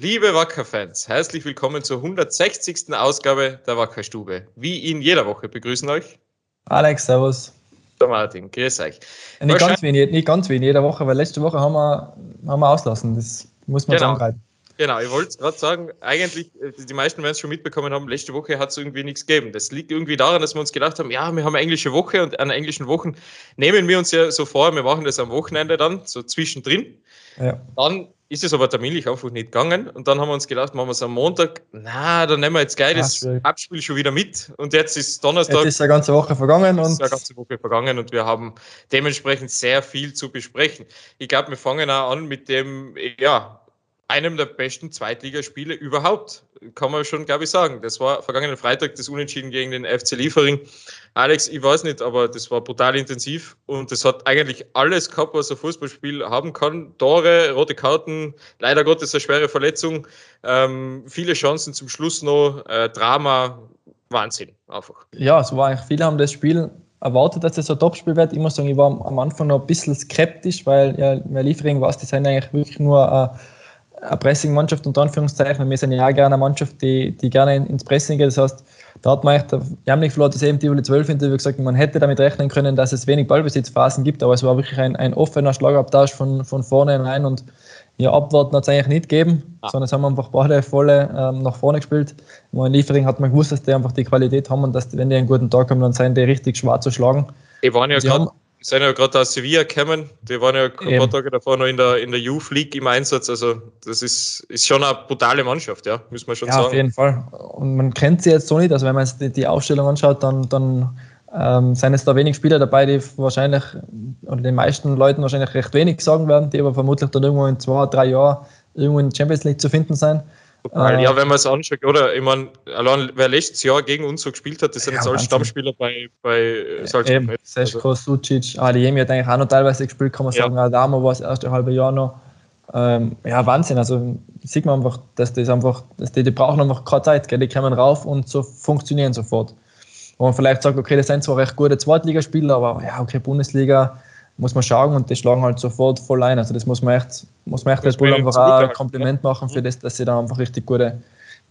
Liebe Wacker-Fans, herzlich willkommen zur 160. Ausgabe der Wackerstube. Wie in jeder Woche begrüßen euch Alex, Servus. Der Martin, grüß euch. Nicht ganz, wie in, nicht ganz wie in jeder Woche, weil letzte Woche haben wir, haben wir auslassen. Das muss man genau. sagen. Genau, ich wollte gerade sagen, eigentlich, äh, die meisten werden es schon mitbekommen haben, letzte Woche hat es irgendwie nichts gegeben. Das liegt irgendwie daran, dass wir uns gedacht haben, ja, wir haben eine englische Woche und an englischen Wochen nehmen wir uns ja so vor, wir machen das am Wochenende dann, so zwischendrin. Ja. Dann ist es aber terminlich einfach nicht gegangen. Und dann haben wir uns gedacht, machen wir es am Montag. Na, dann nehmen wir jetzt gleich das Abspiel schon wieder mit. Und jetzt ist Donnerstag. Jetzt ist eine ganze Woche vergangen. Und ist eine ganze Woche vergangen und wir haben dementsprechend sehr viel zu besprechen. Ich glaube, wir fangen auch an mit dem, ja, einem der besten Zweitligaspiele überhaupt, kann man schon, glaube ich, sagen. Das war vergangenen Freitag das Unentschieden gegen den FC Liefering. Alex, ich weiß nicht, aber das war brutal intensiv und das hat eigentlich alles gehabt, was ein Fußballspiel haben kann. Tore, rote Karten, leider Gottes eine schwere Verletzung, ähm, viele Chancen zum Schluss noch, äh, Drama, Wahnsinn, einfach. Ja, es war eigentlich, viele haben das Spiel erwartet, dass es ein Topspiel wird. Ich muss sagen, ich war am Anfang noch ein bisschen skeptisch, weil ja, Liefering war es, sind eigentlich wirklich nur äh, eine Pressing-Mannschaft unter Anführungszeichen. Wir sind ja auch gerne eine Mannschaft, die, die gerne ins Pressing geht. Das heißt, da hat man echt, Jamnik Flo hat das eben die 12 Interview gesagt, man hätte damit rechnen können, dass es wenig Ballbesitzphasen gibt, aber es war wirklich ein, ein offener Schlagabtausch von, von vorne rein und ja, abwarten hat es eigentlich nicht gegeben, ah. sondern es haben einfach beide volle ähm, nach vorne gespielt. In Liefering hat man gewusst, dass die einfach die Qualität haben und dass, wenn die einen guten Tag haben, dann sind die richtig schwarz zu schlagen. Die waren ja gerade sind ja gerade aus Sevilla gekommen. Die waren ja ein paar. Tage davor noch in der, in der Youth League im Einsatz. Also, das ist, ist schon eine brutale Mannschaft, ja, muss man schon ja, sagen. Auf jeden Fall. Und man kennt sie jetzt so nicht. Also, wenn man die, die Aufstellung anschaut, dann, dann ähm, sind es da wenig Spieler dabei, die wahrscheinlich, oder den meisten Leuten wahrscheinlich recht wenig sagen werden, die aber vermutlich dann irgendwo in zwei, drei Jahren irgendwo in der Champions League zu finden sein. Total. ja, wenn man es anschaut, oder? Ich meine, allein wer letztes Jahr gegen uns so gespielt hat, das sind ja, jetzt alle Stammspieler bei, bei Salzburg. Seško, also. Sucic, Adeyemi hat eigentlich auch noch teilweise gespielt, kann man sagen. Ja. Adamo war das erste halbe Jahr noch. Ähm, ja, Wahnsinn. Also sieht man einfach, dass das einfach, dass die, die brauchen einfach keine Zeit, gell? die kommen rauf und so funktionieren sofort. Wo man vielleicht sagt, okay, das sind zwar recht gute Zweitligaspieler, aber ja, okay, Bundesliga muss man schauen und die schlagen halt sofort voll ein. Also das muss man echt, muss man echt Red Bull einfach auch ein Kompliment machen für das, dass sie da einfach richtig gute,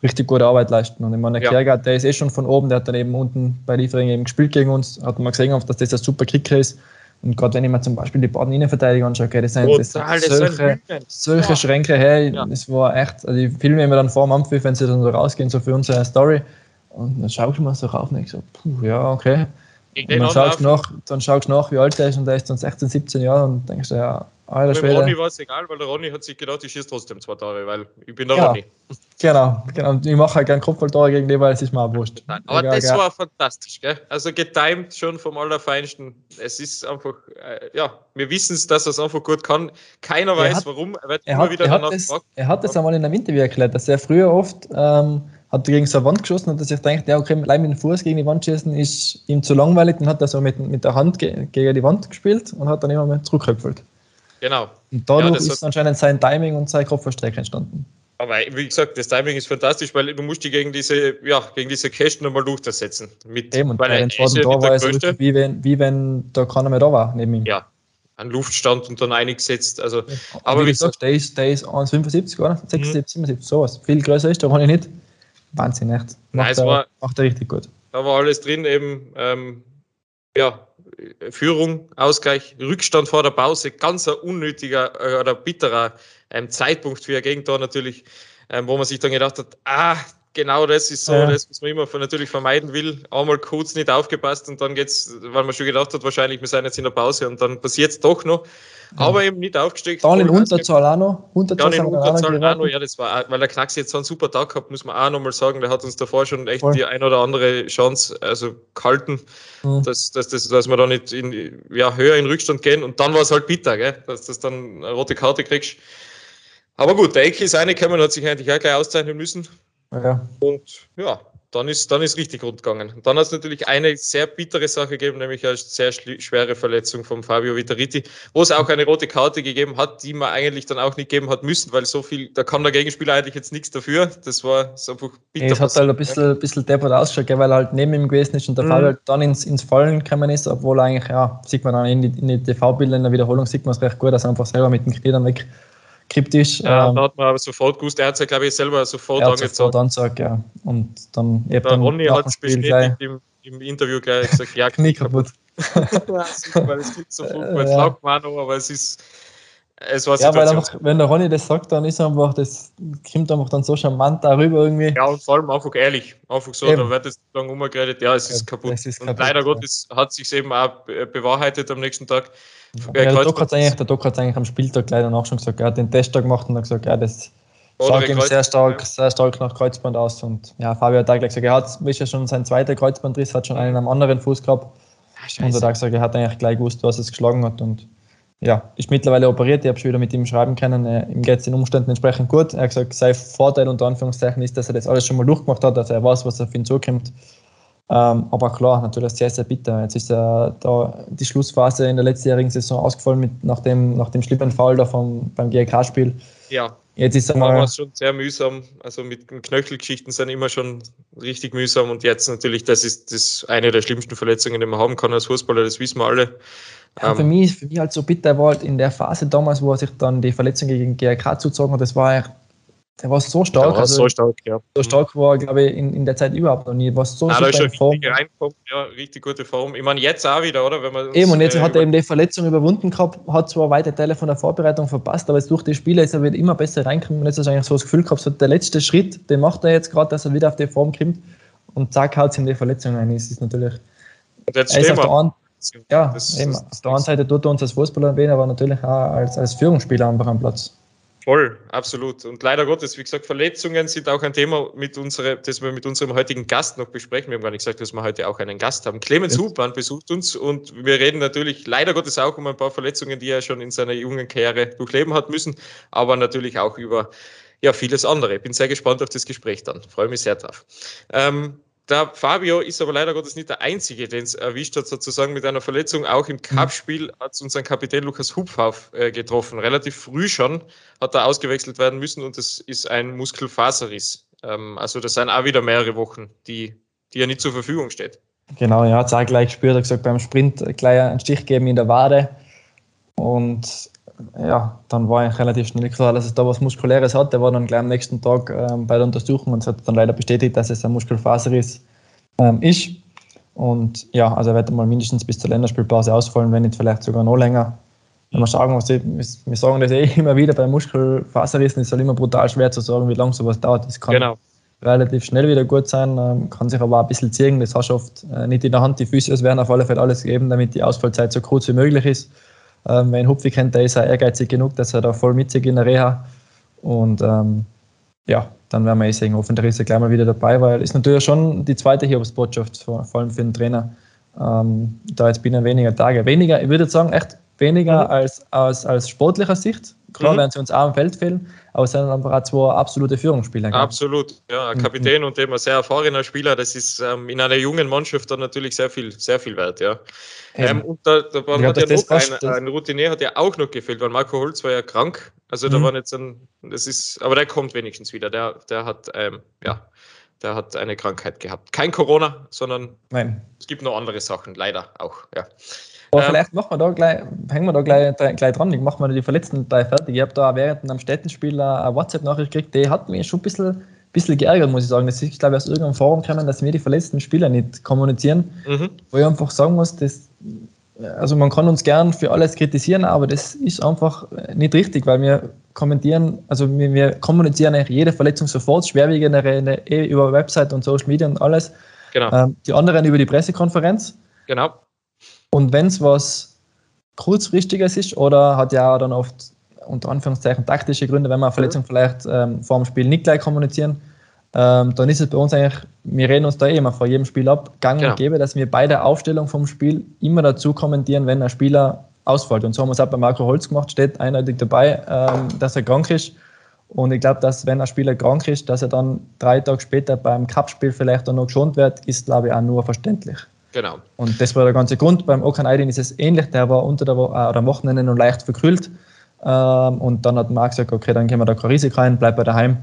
richtig gute Arbeit leisten. Und ich meine, der ja. Kiergaard, der ist eh schon von oben, der hat dann eben unten bei Liefering eben gespielt gegen uns, hat man gesehen, dass das ein super Kicker ist. Und gerade wenn ich mir zum Beispiel die Baden Innenverteidiger anschaue, okay, das sind, das sind solche, solche ja. Schränke, hey, ja. das war echt, also ich filme mir dann vor dem Ampfiff, wenn sie dann so rausgehen, so für unsere Story. Und dann schaue ich mir so rauf und ich so, puh, ja, okay. Dann schaust, nach, dann schaust du nach, wie alt er ist und er ist dann 16, 17 Jahre und denkst du, ja, alter Schwede. Ronny war es egal, weil der Ronny hat sich gedacht, ich schieße trotzdem zwei Tore, weil ich bin der ja, Ronny. Genau, genau. Ich mache halt gerne Kopfballtore gegen die, weil es ist mir auch wurscht. Nein, aber egal, das gell. war fantastisch, gell? Also getimed schon vom Allerfeinsten. Es ist einfach, äh, ja, wir wissen es, dass er es einfach gut kann. Keiner weiß hat, warum. Er wird er immer hat, wieder er danach das. Er hat das einmal in einem Interview erklärt, dass er früher oft ähm, hat gegen so eine Wand geschossen und hat sich gedacht, ja, okay, allein mit dem Fuß gegen die Wand schießen ist ihm zu langweilig. Dann hat er so mit, mit der Hand ge gegen die Wand gespielt und hat dann immer mehr zurückgehüpfelt. Genau. Und dadurch ja, ist anscheinend sein Timing und sein Kopfverstreck entstanden. Aber wie gesagt, das Timing ist fantastisch, weil du musst die gegen diese, ja, gegen diese Kästen nochmal durchsetzen. Mit, Eben, und weil bei den zweiten Tor war es wie wenn, wie wenn da keiner mehr da war neben ihm. Ja, an Luftstand und dann eingesetzt. Also, ja, aber wie gesagt, der ist, der ist 1,75 oder? 76, mhm. 77, sowas. Viel größer ist, da kann ich nicht. Wahnsinn, echt. Macht, Nein, er, war, macht er richtig gut. Da war alles drin, eben, ähm, ja, Führung, Ausgleich, Rückstand vor der Pause, ganz ein unnötiger äh, oder bitterer ähm, Zeitpunkt für ein Gegentor natürlich, ähm, wo man sich dann gedacht hat, ah, genau das ist so, ja. das, was man immer natürlich vermeiden will. Einmal kurz nicht aufgepasst und dann geht's, weil man schon gedacht hat, wahrscheinlich, wir sind jetzt in der Pause und dann passiert es doch noch. Aber eben nicht aufgesteckt. Dann in Unterzahl auch noch. Unterzahl dann in Unterzahl auch noch, ja, das war, weil der Knacks jetzt so einen super Tag gehabt, muss man auch nochmal sagen, der hat uns davor schon echt Voll. die ein oder andere Chance also gehalten, mhm. dass, dass, dass, dass wir da nicht in, ja, höher in Rückstand gehen und dann war es halt bitter, gell, dass du dann eine rote Karte kriegst. Aber gut, der Ecke ist reingekommen, hat sich eigentlich auch gleich auszeichnen müssen. Ja. Und ja, dann ist, dann ist richtig rund gegangen. Und dann hat es natürlich eine sehr bittere Sache gegeben, nämlich eine sehr schwere Verletzung von Fabio Vitariti, wo es auch eine rote Karte gegeben hat, die man eigentlich dann auch nicht geben hat müssen, weil so viel, da kann der Gegenspieler eigentlich jetzt nichts dafür. Das war so einfach bitter. Es hat halt ein bisschen, bisschen deppert ausgeschaut, weil er halt neben ihm gewesen ist und der mhm. Fabio halt dann ins, ins Fallen gekommen ist, obwohl eigentlich, ja, sieht man dann in den TV-Bildern in der Wiederholung, sieht man es recht gut, dass er einfach selber mit dem Knie dann weg kryptisch. Ja, ähm, da hat man aber sofort gewusst, er hat es ja, glaube ich, selber sofort er angezeigt. Sofort angezeigt, ja. Und dann, ich dann Ronny hat es bestätigt im, im, Interview gleich gesagt, ja, Knie kaputt. ja, super, weil es klingt so furchtbar, ja. aber es ist es war ja, weil einfach, wenn der Ronny das sagt, dann ist einfach, das kommt einfach dann so charmant darüber irgendwie. Ja, und vor allem einfach ehrlich. Einfach so, eben. da wird es lang umgeredet, ja, es ist ja, kaputt. Ist und kaputt, leider ja. Gottes hat sich eben auch bewahrheitet am nächsten Tag. Ja, der Doc hat es eigentlich, eigentlich am Spieltag leider noch schon gesagt. Er hat den Testtag gemacht und hat gesagt, ja, das schaut ihm sehr stark, ja. sehr stark nach Kreuzband aus. Und ja, Fabio hat da gleich gesagt, er hat ist ja schon sein zweiter Kreuzbandriss, hat schon einen am anderen Fuß gehabt. Ach, und er hat gesagt, er hat eigentlich gleich gewusst, was es geschlagen hat. Und ja, ist mittlerweile operiert. Ich habe schon wieder mit ihm schreiben können. Äh, ihm geht es den Umständen entsprechend gut. Er hat gesagt, sein Vorteil unter Anführungszeichen ist, dass er das alles schon mal durchgemacht hat, dass er weiß, was auf ihn zukommt. Ähm, aber klar, natürlich sehr, sehr bitter. Jetzt ist er da die Schlussphase in der letztjährigen Saison ausgefallen mit, nach, dem, nach dem schlimmen Fall da vom, beim GRK-Spiel. Ja. Jetzt ist war es schon sehr mühsam. Also mit Knöchelgeschichten sind immer schon richtig mühsam. Und jetzt natürlich, das ist das eine der schlimmsten Verletzungen, die man haben kann als Fußballer, das wissen wir alle. Ja, für, ähm, mich, für mich halt so bitter war halt in der Phase damals, wo er sich dann die Verletzung gegen GRK zuzogen hat, das war der war so stark. Der war also, so stark, ja. So stark war, glaube ich, in, in der Zeit überhaupt noch nie. War so ah, super in Form. Richtig, ja, richtig gute Form. Ich meine, jetzt auch wieder, oder? Wenn man eben, und jetzt äh, hat er eben die Verletzung überwunden gehabt, hat zwar weite Teile von der Vorbereitung verpasst, aber jetzt durch die Spiele ist er wieder immer besser reingekommen und jetzt hast du eigentlich so das Gefühl gehabt, so der letzte Schritt, den macht er jetzt gerade, dass er wieder auf die Form kommt und zack, haut ihm die Verletzung ein. Das ist natürlich. Und jetzt stehen wir. Ja, das, eben. Das, auf der einen Seite tut er uns als Fußballer weh, aber natürlich auch als, als Führungsspieler einfach am Platz. Voll, absolut. Und leider Gottes, wie gesagt, Verletzungen sind auch ein Thema, mit unsere, das wir mit unserem heutigen Gast noch besprechen. Wir haben gar nicht gesagt, dass wir heute auch einen Gast haben. Clemens ja. Hubmann besucht uns und wir reden natürlich leider Gottes auch um ein paar Verletzungen, die er schon in seiner jungen Karriere durchleben hat müssen, aber natürlich auch über ja, vieles andere. Bin sehr gespannt auf das Gespräch dann. Freue mich sehr drauf. Ähm, der Fabio ist aber leider Gottes nicht der Einzige, den es erwischt hat, sozusagen mit einer Verletzung. Auch im Cup-Spiel hat unseren Kapitän Lukas Hupfauf äh, getroffen. Relativ früh schon hat er ausgewechselt werden müssen und das ist ein Muskelfaserriss. Ähm, also das sind auch wieder mehrere Wochen, die, die ja nicht zur Verfügung steht. Genau, er hat es auch gleich gespürt, er hat gesagt, beim Sprint gleich einen Stich geben in der Wade. Und ja, dann war ich relativ schnell klar, dass es da was Muskuläres hat. Der war dann gleich am nächsten Tag ähm, bei der Untersuchung und es hat dann leider bestätigt, dass es ein Muskelfaserriss ähm, ist. Und ja, also er wird mal mindestens bis zur Länderspielpause ausfallen, wenn nicht vielleicht sogar noch länger. Wenn wir sagen, was ich, wir sagen das eh immer wieder bei Muskelfaserrissen, ist halt immer brutal schwer zu sagen, wie lange sowas dauert. Das kann genau. relativ schnell wieder gut sein, ähm, kann sich aber auch ein bisschen ziehen. Das hast du oft äh, nicht in der Hand. Die Füße werden auf alle Fälle alles geben, damit die Ausfallzeit so kurz wie möglich ist. Ähm, wenn Hupfi kennt, der ist auch ehrgeizig genug, dass er da voll mitzieht in der Reha. Und ähm, ja, dann werden wir eh sehen, hoffentlich ist er gleich mal wieder dabei, weil ist natürlich schon die zweite Hiobsbotschaft, vor, vor allem für den Trainer. Ähm, da jetzt binnen weniger Tage. Weniger, ich würde sagen, echt weniger mhm. als aus als sportlicher Sicht. Klar mhm. werden sie uns auch im Feld fehlen, aber es sind einfach auch zwei absolute Führungsspieler. Gell? Absolut, ja. Ein Kapitän mhm. und eben ein sehr erfahrener Spieler, das ist ähm, in einer jungen Mannschaft dann natürlich sehr viel, sehr viel wert, ja. Ähm, und da, da war, hat ja noch ein, ein Routinier hat ja auch noch gefehlt, weil Marco Holz war ja krank. Also da mhm. war jetzt ein, das ist, aber der kommt wenigstens wieder. Der, der hat, ähm, ja, der hat eine Krankheit gehabt. Kein Corona, sondern Nein. es gibt noch andere Sachen, leider auch, ja. Aber ähm, vielleicht machen wir da gleich, hängen wir da gleich, gleich dran. Ich mache mal die verletzten drei fertig. Ich habe da während einem Städtenspiel eine WhatsApp-Nachricht gekriegt, die hat mich schon ein bisschen, bisschen geärgert, muss ich sagen. Das ist, glaube ich, aus irgendeinem Forum gekommen, dass wir die verletzten Spieler nicht kommunizieren. Mhm. Wo ich einfach sagen muss, das, also man kann uns gern für alles kritisieren, aber das ist einfach nicht richtig, weil wir kommentieren, also wir, wir kommunizieren eigentlich jede Verletzung sofort, schwerwiegendere eh über Website und Social Media und alles. Genau. Ähm, die anderen über die Pressekonferenz. Genau. Und wenn es was kurzfristiges ist oder hat ja dann oft unter Anführungszeichen taktische Gründe, wenn wir eine Verletzung vielleicht ähm, vor dem Spiel nicht gleich kommunizieren, ähm, dann ist es bei uns eigentlich, wir reden uns da eh immer vor jedem Spiel ab, gang genau. und gäbe, dass wir bei der Aufstellung vom Spiel immer dazu kommentieren, wenn ein Spieler ausfällt. Und so haben wir es auch bei Marco Holz gemacht, steht eindeutig dabei, ähm, dass er krank ist. Und ich glaube, dass wenn ein Spieler krank ist, dass er dann drei Tage später beim Cup-Spiel vielleicht dann noch geschont wird, ist, glaube ich, auch nur verständlich. Genau. Und das war der ganze Grund. Beim Okan Aydin ist es ähnlich. Der war unter der Woche, äh, am Wochenende noch leicht verkühlt. Ähm, und dann hat Marc gesagt, okay, dann können wir da kein Risiko rein, bleib bei daheim.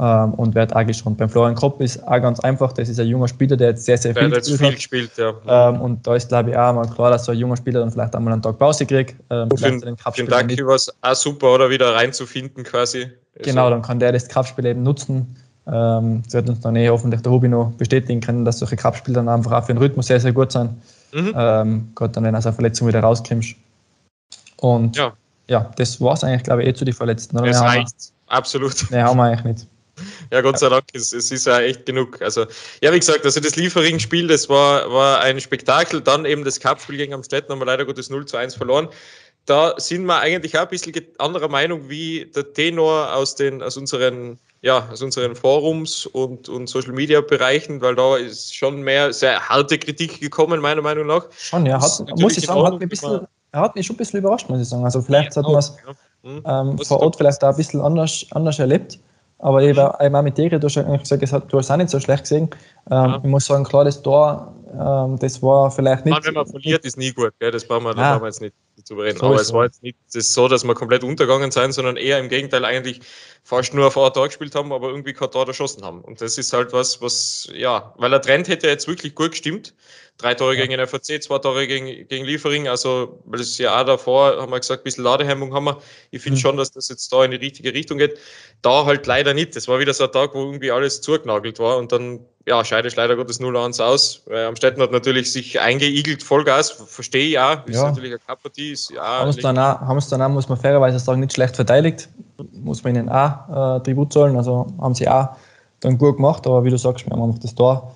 ähm, und wird auch geschont. Beim Florian Kropp ist auch ganz einfach, das ist ein junger Spieler, der jetzt sehr, sehr viel, gespielt, viel gespielt ja. Ähm, und da ist, glaube ich, auch mal klar, dass so ein junger Spieler dann vielleicht einmal einen Tag Pause kriegt. Ähm, für den, den Ducky war es auch super, oder wieder reinzufinden quasi. Genau, also dann kann der das Kraftspiel eben nutzen. Ähm, das wird uns dann eh hoffentlich der Hobby noch bestätigen können, dass solche Kraftspiele dann einfach auch für den Rhythmus sehr, sehr gut sind. Mhm. Ähm, Gott, dann, wenn aus einer Verletzung wieder rauskommst. Und ja, ja das war es eigentlich, glaube ich, eh zu den Verletzten. Oder? Es reicht, absolut. Nein, haben wir eigentlich nicht. Ja, Gott sei Dank, es, es, ist ja echt genug. Also, ja, wie gesagt, also das Liefering-Spiel, das war, war ein Spektakel. Dann eben das Cup-Spiel gegen Amstetten haben wir leider Gottes 0 zu 1 verloren. Da sind wir eigentlich auch ein bisschen anderer Meinung wie der Tenor aus, den, aus, unseren, ja, aus unseren Forums und, und Social Media Bereichen, weil da ist schon mehr sehr harte Kritik gekommen, meiner Meinung nach. Schon, ja, hat, muss ich sagen, hat mich, bisschen, er hat mich schon ein bisschen überrascht, muss ich sagen. Also, vielleicht ja, hat man es ja. ähm, vor Ort vielleicht auch ein bisschen anders, anders erlebt. Aber ich war einmal mit dir, du hast gesagt, du hast es auch nicht so schlecht gesehen. Ähm, ja. Ich muss sagen, klar, das Tor, ähm, das war vielleicht nicht. Man, wenn man verliert, ist nie gut, gell? das brauchen wir, da brauchen wir jetzt nicht reden. So Aber es war jetzt nicht so, dass wir komplett untergegangen sind, sondern eher im Gegenteil eigentlich fast nur auf ein Tor gespielt haben, aber irgendwie kein Tor erschossen haben. Und das ist halt was, was, ja, weil der Trend hätte jetzt wirklich gut gestimmt. Drei Tore gegen den FAC, zwei Tore gegen, gegen Liefering. Also, weil es ja auch davor, haben wir gesagt, ein bisschen Ladehemmung haben wir. Ich finde mhm. schon, dass das jetzt da in die richtige Richtung geht. Da halt leider nicht. Das war wieder so ein Tag, wo irgendwie alles zugenagelt war und dann, ja, scheidet leider Gottes 0-1 aus. Weil Amstetten hat natürlich sich eingeigelt, Vollgas, verstehe ich auch. Ist ja. natürlich eine Kapartie. Ja, haben es dann, auch, haben es dann auch, muss man fairerweise sagen, nicht schlecht verteidigt. Muss man ihnen auch äh, Tribut zahlen. Also haben sie auch dann gut gemacht, aber wie du sagst, wir haben einfach das Tor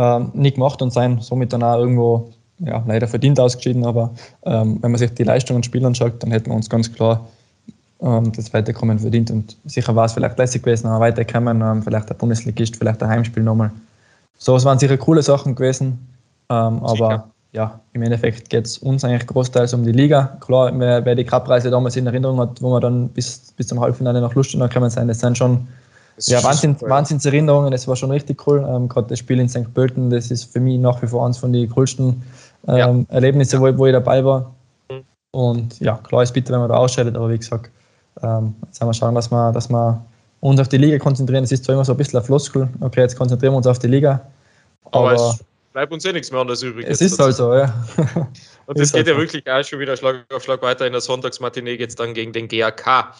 ähm, nicht gemacht und sein somit dann auch irgendwo ja, leider verdient ausgeschieden. Aber ähm, wenn man sich die Leistungen Spiel anschaut, dann hätten wir uns ganz klar ähm, das Weiterkommen verdient. Und sicher war es vielleicht lässig gewesen, aber weiterkommen, ähm, vielleicht der Bundesligist, vielleicht ein Heimspiel nochmal. So, es waren sicher coole Sachen gewesen. Ähm, aber ja, im Endeffekt geht es uns eigentlich großteils um die Liga. Klar, wer, wer die Cup-Reise damals in Erinnerung hat, wo wir dann bis, bis zum Halbfinale nach Lustenau gekommen sind, das sind schon ja, Wahnsinn, Wahnsinnserinnerungen, es war schon richtig cool. Ähm, Gerade das Spiel in St. Pölten, das ist für mich nach wie vor eines von den coolsten ähm, ja. Erlebnissen, wo, wo ich dabei war. Mhm. Und ja, klar ist bitter, wenn man da ausscheidet, aber wie gesagt, ähm, jetzt haben wir schauen, dass wir, dass wir uns auf die Liga konzentrieren. Es ist zwar immer so ein bisschen ein Floskel, okay, jetzt konzentrieren wir uns auf die Liga. Aber, aber es bleibt uns eh nichts mehr anderes übrig. Es ist halt so, ja. Und das geht halt ja wirklich auch schon wieder Schlag auf Schlag weiter. In der Sonntagsmatinee geht es dann gegen den GAK.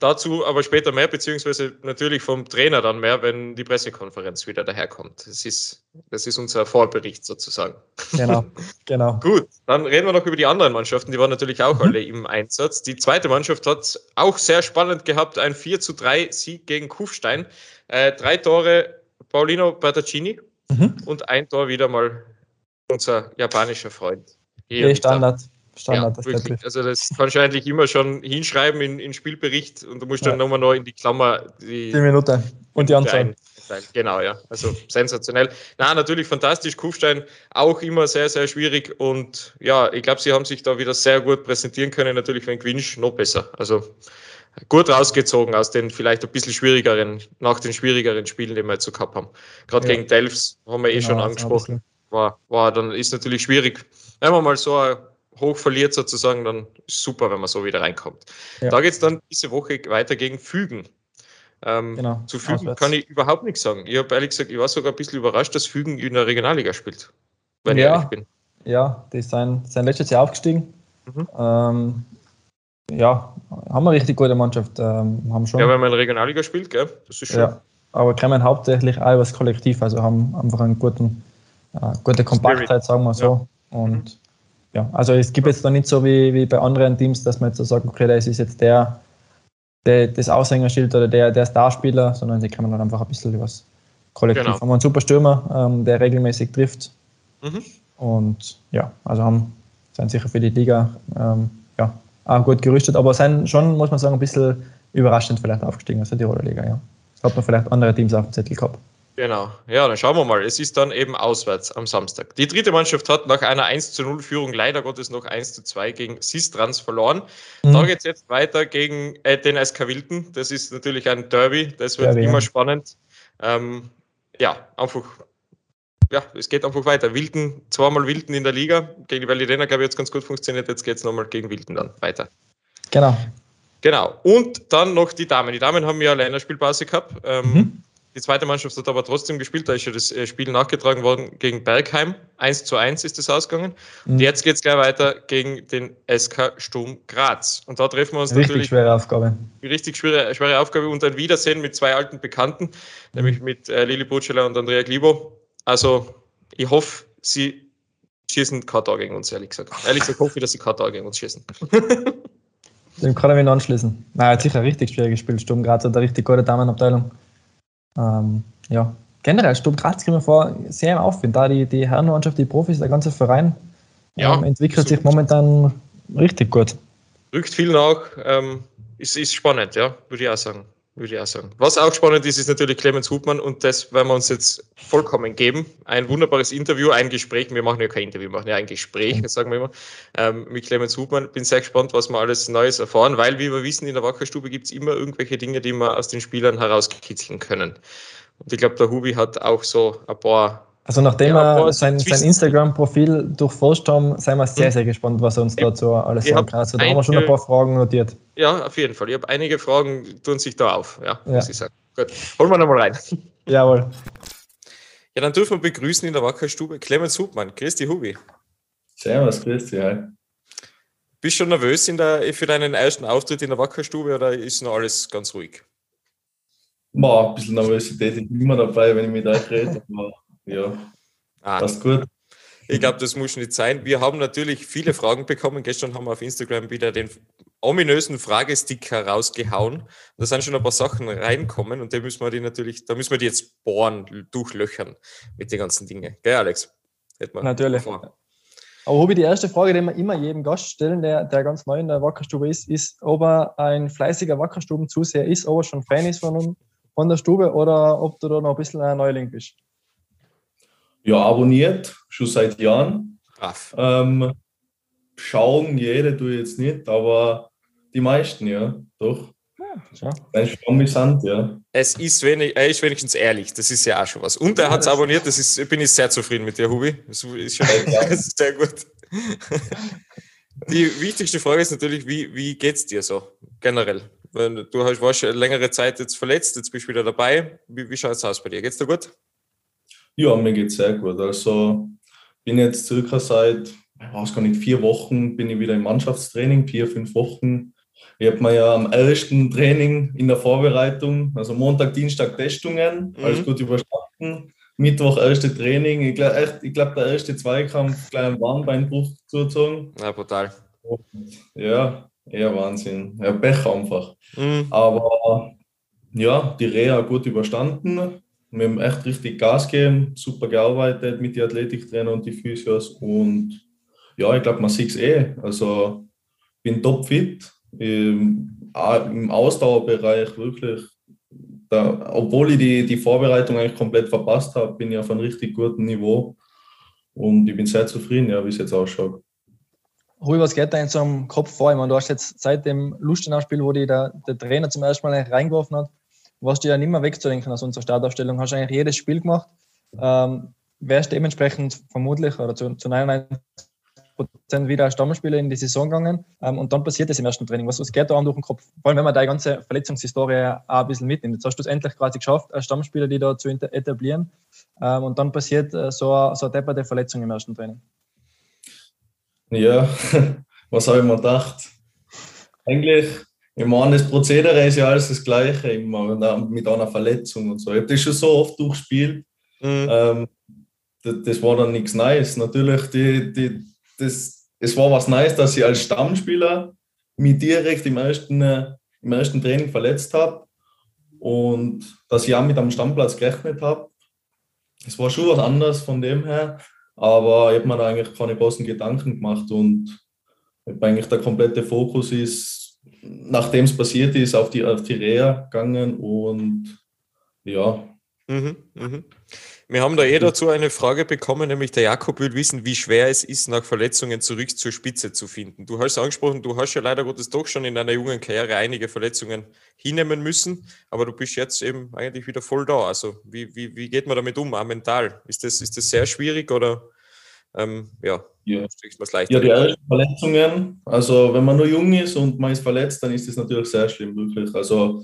Dazu aber später mehr, beziehungsweise natürlich vom Trainer dann mehr, wenn die Pressekonferenz wieder daherkommt. Das ist, das ist unser Vorbericht sozusagen. Genau, genau. Gut, dann reden wir noch über die anderen Mannschaften. Die waren natürlich auch alle im Einsatz. Die zweite Mannschaft hat auch sehr spannend gehabt, ein 4 zu 3 Sieg gegen Kufstein. Äh, drei Tore Paulino Bertaccini mhm. und ein Tor wieder mal unser japanischer Freund. Hier Standard. Standard. Ja, wirklich. Also das kannst du eigentlich immer schon hinschreiben in, in Spielbericht und du musst dann ja. nochmal noch in die Klammer die, die Minute und die Anzahl. Genau, ja. Also sensationell. Na, natürlich fantastisch. Kufstein auch immer sehr, sehr schwierig. Und ja, ich glaube, sie haben sich da wieder sehr gut präsentieren können. Natürlich, wenn Quinch noch besser. Also gut rausgezogen aus den vielleicht ein bisschen schwierigeren, nach den schwierigeren Spielen, die wir jetzt so gehabt haben. Gerade ja. gegen Delfs haben wir eh genau, schon angesprochen. War, war, dann ist natürlich schwierig, wenn man mal so ein hoch verliert sozusagen, dann ist super, wenn man so wieder reinkommt. Ja. Da geht es dann diese Woche weiter gegen Fügen. Ähm, genau, zu Fügen auswärts. kann ich überhaupt nichts sagen. Ich habe ehrlich gesagt, ich war sogar ein bisschen überrascht, dass Fügen in der Regionalliga spielt, wenn ja, ich ehrlich bin. Ja, die sind, sind letztes Jahr aufgestiegen. Mhm. Ähm, ja, haben wir richtig gute Mannschaft. Ähm, haben schon, ja, wenn man in der Regionalliga spielt, gell? Das ist schon. Ja, aber kommen hauptsächlich auch über das Kollektiv, also haben einfach einen guten, äh, gute Kompaktheit, sagen wir so. Ja. Und mhm ja, also es gibt jetzt da nicht so wie, wie bei anderen Teams, dass man jetzt so sagt, okay, das ist jetzt der, der das Aushängerschild oder der, der Starspieler, sondern sie kann dann einfach ein bisschen übers Kollektiv. Genau. Haben wir einen super Stürmer, ähm, der regelmäßig trifft. Mhm. Und ja, also haben, sind sicher für die Liga ähm, ja, auch gut gerüstet, aber sind schon, muss man sagen, ein bisschen überraschend vielleicht aufgestiegen aus der Tiroler Liga. Ja. Das hat man vielleicht andere Teams auf dem Zettel gehabt. Genau, ja, dann schauen wir mal. Es ist dann eben auswärts am Samstag. Die dritte Mannschaft hat nach einer 1 zu 0 Führung leider Gottes noch 1 zu 2 gegen Sistrans verloren. Mhm. Da geht es jetzt weiter gegen äh, den SK Wilden. Das ist natürlich ein Derby, das wird Derby, immer ja. spannend. Ähm, ja, einfach, ja, es geht einfach weiter. Wilden, zweimal Wilden in der Liga. Gegen die Validena, glaube ich, jetzt ganz gut funktioniert. Jetzt geht es nochmal gegen Wilden dann weiter. Genau. Genau. Und dann noch die Damen. Die Damen haben ja Länderspielpause gehabt. Ähm, mhm. Die zweite Mannschaft hat aber trotzdem gespielt. Da ist ja das äh, Spiel nachgetragen worden gegen Bergheim. 1 zu 1 ist das ausgegangen. Mhm. Und jetzt geht es gleich weiter gegen den SK Sturm Graz. Und da treffen wir uns richtig natürlich. schwere Aufgabe. Richtig schwere, schwere Aufgabe und ein Wiedersehen mit zwei alten Bekannten, mhm. nämlich mit äh, Lili Butscheler und Andrea Glibo. Also, ich hoffe, sie schießen Katar gegen uns, ehrlich gesagt. Ehrlich gesagt hoffe ich, dass sie Katar gegen uns schießen. Dem kann ich mich anschließen. Nein, er hat sicher richtig schwer gespielt. Sturm Graz hat eine richtig gute Damenabteilung. Ähm, ja, generell, Sturm Graz kriegen wir vor sehr im Aufwind. Da die, die Herrenmannschaft, die Profis, der ganze Verein ja, ähm, entwickelt so sich momentan richtig gut. Rückt viel nach. Ähm, ist, ist spannend, ja, würde ich auch sagen würde ich auch sagen. Was auch spannend ist, ist natürlich Clemens Hubmann und das werden wir uns jetzt vollkommen geben. Ein wunderbares Interview, ein Gespräch. Wir machen ja kein Interview, wir machen ja ein Gespräch, das sagen wir immer, ähm, mit Clemens Hubmann. Bin sehr gespannt, was wir alles Neues erfahren, weil, wie wir wissen, in der Wackerstube gibt es immer irgendwelche Dinge, die wir aus den Spielern herauskitzeln können. Und ich glaube, der Hubi hat auch so ein paar also nachdem ja, wir sein, sein Instagram-Profil durchforscht haben, sind wir sehr, hm. sehr gespannt, was er uns dazu alles sagen kann. Also da haben wir schon ein paar Fragen notiert. Ja, auf jeden Fall. Ich habe einige Fragen, tun sich da auf, ja, ja. muss ich sagen. Gut, holen wir nochmal rein. Jawohl. Ja, dann dürfen wir begrüßen in der Wackerstube Clemens Hubmann. Christi Hubi. Servus, Christi, hi. Bist du schon nervös in der, für deinen ersten Auftritt in der Wackerstube oder ist noch alles ganz ruhig? Boah, ein bisschen Nervosität ist immer dabei, wenn ich mit euch rede. Ja, ah, passt gut. Ich glaube, das muss nicht sein. Wir haben natürlich viele Fragen bekommen. Gestern haben wir auf Instagram wieder den ominösen Fragestick herausgehauen. Da sind schon ein paar Sachen reinkommen und da müssen wir die natürlich, da müssen wir die jetzt bohren, durchlöchern mit den ganzen Dingen. Gell, Alex? natürlich. Vor. Aber Hubi, die erste Frage, die wir immer jedem Gast stellen, der, der ganz neu in der Wackerstube ist, ist, ob er ein fleißiger Wackerstubenzuseher ist, ob er schon Fan ist von, von der Stube oder ob du da noch ein bisschen ein Neuling bist ja, abonniert, schon seit Jahren. Ähm, schauen jede tue ich jetzt nicht, aber die meisten, ja, doch. Ja, Ein amüsant, ja. Es ist wenig, er ist wenigstens ehrlich, das ist ja auch schon was. Und er hat es abonniert, das ist, bin ich sehr zufrieden mit dir, Hubi. Das ist, schon, das ist sehr gut. Die wichtigste Frage ist natürlich, wie, wie geht es dir so generell? Du hast, warst schon längere Zeit jetzt verletzt, jetzt bist du wieder dabei. Wie, wie schaut es aus bei dir? Geht es dir gut? Ja, mir geht es sehr gut. Also bin jetzt circa seit, ich weiß gar nicht, vier Wochen bin ich wieder im Mannschaftstraining, vier, fünf Wochen. Ich habe mir ja am ersten Training in der Vorbereitung, also Montag, Dienstag Testungen, mhm. alles gut überstanden. Mittwoch erste Training. Ich glaube, glaub, der erste Zweikampf gleich ein Warnbeinbruch zugezogen. Ja, brutal. Ja, eher Wahnsinn. Ja, Pech einfach. Mhm. Aber ja, die Reha gut überstanden. Wir haben echt richtig Gas gegeben, super gearbeitet mit den Athletiktrainer und die Physios und ja, ich glaube, man sieht es eh. Also bin topfit, im, im Ausdauerbereich wirklich. Da, obwohl ich die, die Vorbereitung eigentlich komplett verpasst habe, bin ich auf einem richtig guten Niveau und ich bin sehr zufrieden, ja, wie es jetzt ausschaut. Rui, was geht da in so einem Kopf vor? Ich meine, du hast jetzt seit dem Lustenau-Spiel, wo die der, der Trainer zum ersten Mal reingeworfen hat, du ja nicht mehr wegzudenken aus unserer Startaufstellung. Hast eigentlich jedes Spiel gemacht. Ähm, wärst dementsprechend vermutlich oder zu, zu 99 Prozent wieder als Stammspieler in die Saison gegangen. Ähm, und dann passiert das im ersten Training. Was, was geht da durch den Kopf? Vor allem, wenn man deine ganze Verletzungshistorie auch ein bisschen mitnimmt. Jetzt hast du es endlich quasi geschafft, als Stammspieler die da zu etablieren. Ähm, und dann passiert äh, so, so eine depperte Verletzung im ersten Training. Ja, was habe ich mir gedacht? Eigentlich ich meine, das Prozedere ist ja alles das Gleiche, immer mit einer Verletzung und so. Ich habe das schon so oft durchgespielt. Mhm. Ähm, das, das, war dann nichts Neues. Natürlich, die, die, das, es war was Neues, dass ich als Stammspieler mich direkt im ersten, äh, im ersten Training verletzt habe und dass ich auch mit am Stammplatz gerechnet habe. Es war schon was anderes von dem her, aber ich habe mir da eigentlich keine großen Gedanken gemacht und eigentlich der komplette Fokus ist nachdem es passiert ist, auf die, auf die Reha gegangen und ja. Mhm, mhm. Wir haben da eh dazu eine Frage bekommen, nämlich der Jakob will wissen, wie schwer es ist, nach Verletzungen zurück zur Spitze zu finden. Du hast angesprochen, du hast ja leider Gottes doch schon in deiner jungen Karriere einige Verletzungen hinnehmen müssen, aber du bist jetzt eben eigentlich wieder voll da. Also wie, wie, wie geht man damit um, auch mental? Ist das, ist das sehr schwierig oder ähm, ja, ja. ja, die ersten Verletzungen, also wenn man nur jung ist und man ist verletzt, dann ist das natürlich sehr schlimm, wirklich. Also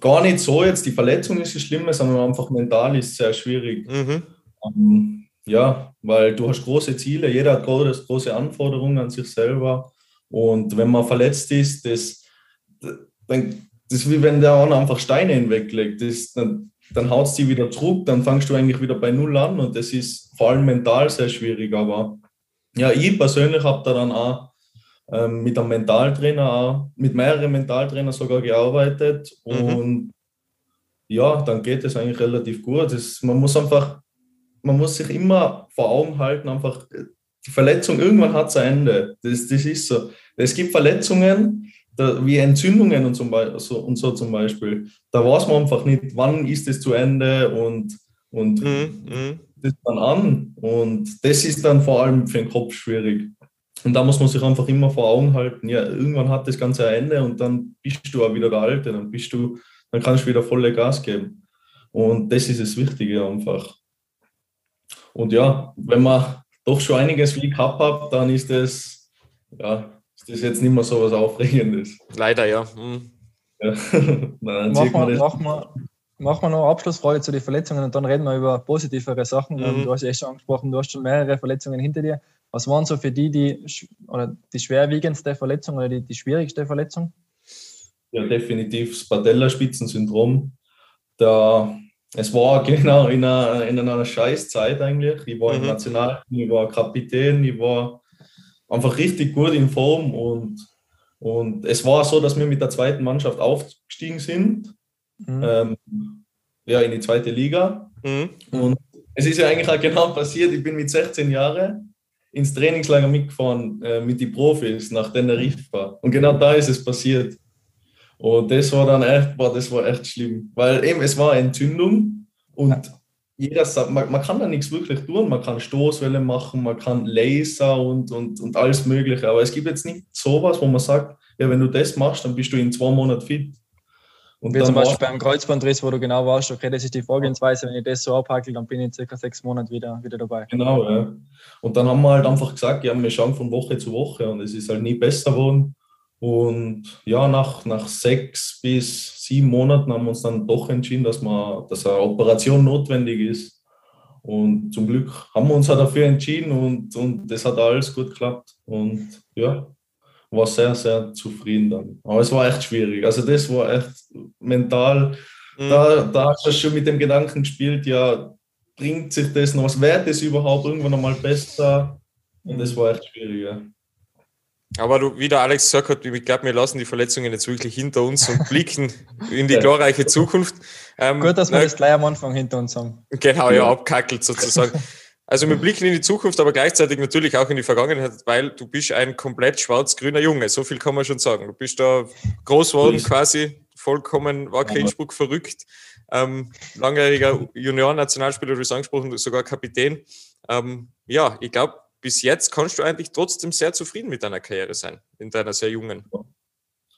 gar nicht so jetzt, die Verletzung ist das Schlimme, sondern einfach mental ist es sehr schwierig. Mhm. Ähm, ja, weil du hast große Ziele, jeder hat große, große Anforderungen an sich selber. Und wenn man verletzt ist, das, dann, das ist wie wenn der andere einfach Steine hinweglegt. Das, dann dann haut es die wieder zurück, dann fangst du eigentlich wieder bei Null an und das ist vor allem mental sehr schwierig. Aber ja, ich persönlich habe da dann auch ähm, mit einem Mentaltrainer, auch, mit mehreren Mentaltrainern sogar gearbeitet mhm. und ja, dann geht es eigentlich relativ gut. Das, man muss einfach, man muss sich immer vor Augen halten, einfach die Verletzung, irgendwann hat es ein Ende. Das, das ist so. Es gibt Verletzungen, da, wie Entzündungen und, zum Beispiel, so, und so zum Beispiel. Da weiß man einfach nicht, wann ist es zu Ende und, und mhm, mhm. das dann an. Und das ist dann vor allem für den Kopf schwierig. Und da muss man sich einfach immer vor Augen halten, ja, irgendwann hat das Ganze ein Ende und dann bist du auch wieder der Alte, dann bist du, dann kannst du wieder volle Gas geben. Und das ist das Wichtige einfach. Und ja, wenn man doch schon einiges wie gehabt hat, dann ist das, ja, ist das jetzt nicht mehr so was Aufregendes. Leider, ja. Hm. ja. Nein, mach, mal, mach, mal, mach mal noch eine Abschlussfrage zu den Verletzungen und dann reden wir über positivere Sachen. Mhm. Du hast ja schon angesprochen, du hast schon mehrere Verletzungen hinter dir. Was waren so für die die, oder die schwerwiegendste Verletzung oder die, die schwierigste Verletzung? Ja, definitiv das Patellaspitzensyndrom. Da, es war genau in einer, in einer Scheißzeit eigentlich. Ich war mhm. im National, ich war Kapitän, ich war einfach richtig gut in Form und, und es war so, dass wir mit der zweiten Mannschaft aufgestiegen sind, mhm. ähm, ja, in die zweite Liga. Mhm. Und es ist ja eigentlich auch genau passiert, ich bin mit 16 Jahren ins Trainingslager mitgefahren äh, mit den Profis nach Teneriffa. Und genau da ist es passiert. Und das war dann echt, boah, das war echt schlimm. Weil eben es war Entzündung und jeder sagt, man, man, kann da nichts wirklich tun. Man kann Stoßwelle machen, man kann Laser und, und, und alles Mögliche. Aber es gibt jetzt nicht sowas, wo man sagt, ja, wenn du das machst, dann bist du in zwei Monaten fit. Und Wie zum Beispiel beim Kreuzbandriss, wo du genau warst, okay, das ist die Vorgehensweise, wenn ich das so abhackel, dann bin ich in circa sechs Monaten wieder, wieder dabei. Genau, ja. Und dann haben wir halt einfach gesagt, ja, wir schauen von Woche zu Woche und es ist halt nie besser geworden. Und ja, nach, nach sechs bis sieben Monaten haben wir uns dann doch entschieden, dass, man, dass eine Operation notwendig ist. Und zum Glück haben wir uns auch dafür entschieden und, und das hat alles gut geklappt. Und ja, war sehr, sehr zufrieden dann. Aber es war echt schwierig. Also das war echt mental, mhm. da, da hast du schon mit dem Gedanken gespielt, ja, bringt sich das noch, was wird das überhaupt irgendwann nochmal besser? Und das war echt schwierig, ja. Aber du, wie der Alex gesagt hat, ich glaube, wir lassen die Verletzungen jetzt wirklich hinter uns und blicken in die glorreiche Zukunft. Ähm, Gut, dass wir das gleich am Anfang hinter uns haben. Genau, ja, abkackelt sozusagen. Also wir blicken in die Zukunft, aber gleichzeitig natürlich auch in die Vergangenheit, weil du bist ein komplett schwarz-grüner Junge, so viel kann man schon sagen. Du bist da groß geworden, quasi vollkommen Wacker Innsbruck verrückt. Ähm, langjähriger Junior-Nationalspieler, du hast angesprochen, sogar Kapitän. Ähm, ja, ich glaube, bis jetzt kannst du eigentlich trotzdem sehr zufrieden mit deiner Karriere sein, in deiner sehr jungen.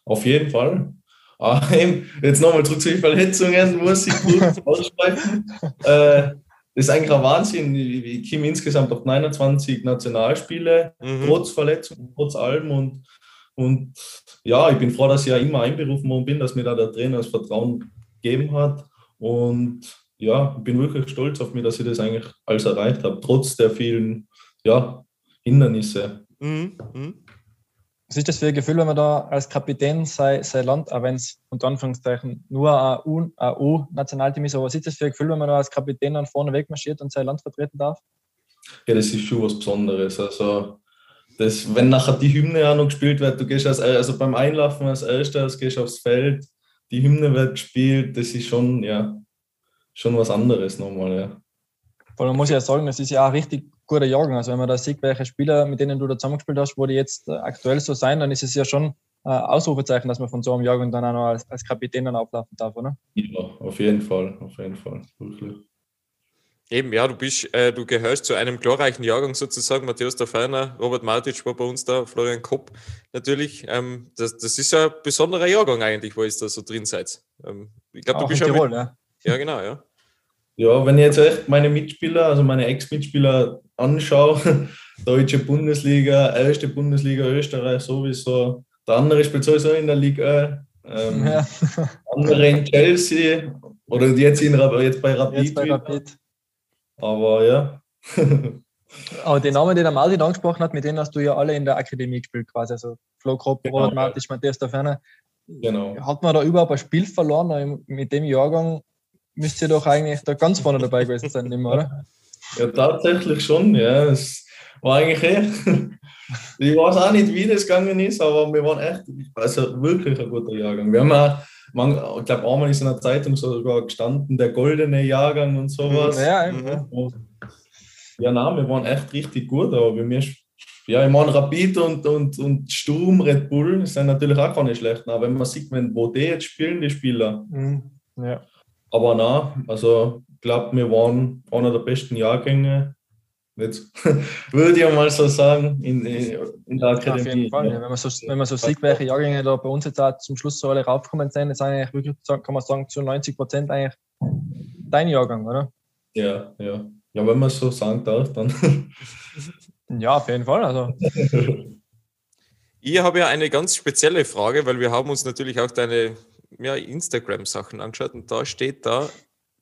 Auf jeden Fall. Ah, jetzt nochmal zurück zu den Verletzungen, muss ich gut aussprechen. Äh, das ist eigentlich ein Wahnsinn. Ich komme insgesamt auf 29 Nationalspiele, mhm. trotz Verletzungen, trotz allem. Und, und ja, ich bin froh, dass ich ja immer einberufen worden bin, dass mir da der Trainer das Vertrauen gegeben hat. Und ja, ich bin wirklich stolz auf mich, dass ich das eigentlich alles erreicht habe, trotz der vielen ja, Hindernisse. Mhm. Mhm. Was ist das für ein Gefühl, wenn man da als Kapitän sein, sein Land, auch wenn es unter Anführungszeichen nur ein U-Nationalteam ist, aber was ist das für ein Gefühl, wenn man da als Kapitän dann vorne wegmarschiert und sein Land vertreten darf? Ja, das ist schon was Besonderes. Also, das, wenn nachher die Hymne auch noch gespielt wird, du gehst als, also beim Einlaufen als erstes, gehst aufs Feld, die Hymne wird gespielt, das ist schon, ja, schon was anderes nochmal, ja. Weil man muss ja sagen, das ist ja auch richtig guter Jahrgang. Also wenn man da sieht, welche Spieler, mit denen du da zusammengespielt hast, wo die jetzt äh, aktuell so sein, dann ist es ja schon äh, Ausrufezeichen, dass man von so einem Jahrgang dann auch noch als, als Kapitän dann auflaufen darf, oder? Ja, auf jeden Fall, auf jeden Fall. Wirklich. Eben, ja, du bist, äh, du gehörst zu einem glorreichen Jahrgang sozusagen. Matthäus der Feiner, Robert Martic war bei uns da, Florian Kopp natürlich. Ähm, das, das ist ja ein besonderer Jahrgang eigentlich, wo ihr da so drin seid. Ähm, ich glaube, du bist ja, Tirol, mit, ja. Ja, genau, ja. Ja, wenn ich jetzt echt meine Mitspieler, also meine Ex-Mitspieler anschaue, deutsche Bundesliga, erste Bundesliga Österreich sowieso. Der andere spielt sowieso in der Liga. Ähm, ja. andere in Chelsea oder jetzt, in, jetzt bei Rapid. Jetzt bei Rapid. Aber ja. Aber die Namen, die der Martin angesprochen hat, mit denen hast du ja alle in der Akademie gespielt, quasi. Also Flo Kropp, genau, Robert Martisch, Matthias da Ferner. Genau. Hat man da überhaupt ein Spiel verloren? Mit dem Jahrgang müsst ihr doch eigentlich da ganz vorne dabei gewesen sein, immer, oder? Ja, tatsächlich schon, ja. Es war eigentlich echt. ich weiß auch nicht, wie das gegangen ist, aber wir waren echt, also wirklich ein guter Jahrgang. Wir haben auch, man, ich glaube, einmal ist in der Zeitung sogar gestanden, der goldene Jahrgang und sowas. Ja, ja. Ja, nein, wir waren echt richtig gut, aber bei mir, ja, ich meine, Rapid und, und, und Sturm, Red Bull sind natürlich auch keine schlechten, aber wenn man sieht, wenn, wo die jetzt spielen, die Spieler. Mhm. Ja. Aber nein, also ich glaube, wir waren einer der besten Jahrgänge. Jetzt würde ich mal so sagen, in, in der Akademie. Auf jeden Fall, ja. Wenn man so, wenn man so sieht, welche Jahrgänge da bei uns jetzt auch zum Schluss so alle raufgekommen sind, ist eigentlich wirklich, kann man sagen, zu 90 Prozent eigentlich dein Jahrgang, oder? Ja, ja. Ja, wenn man es so sagen darf, dann. ja, auf jeden Fall. Also. Ich habe ja eine ganz spezielle Frage, weil wir haben uns natürlich auch deine ja, Instagram-Sachen angeschaut und da steht da,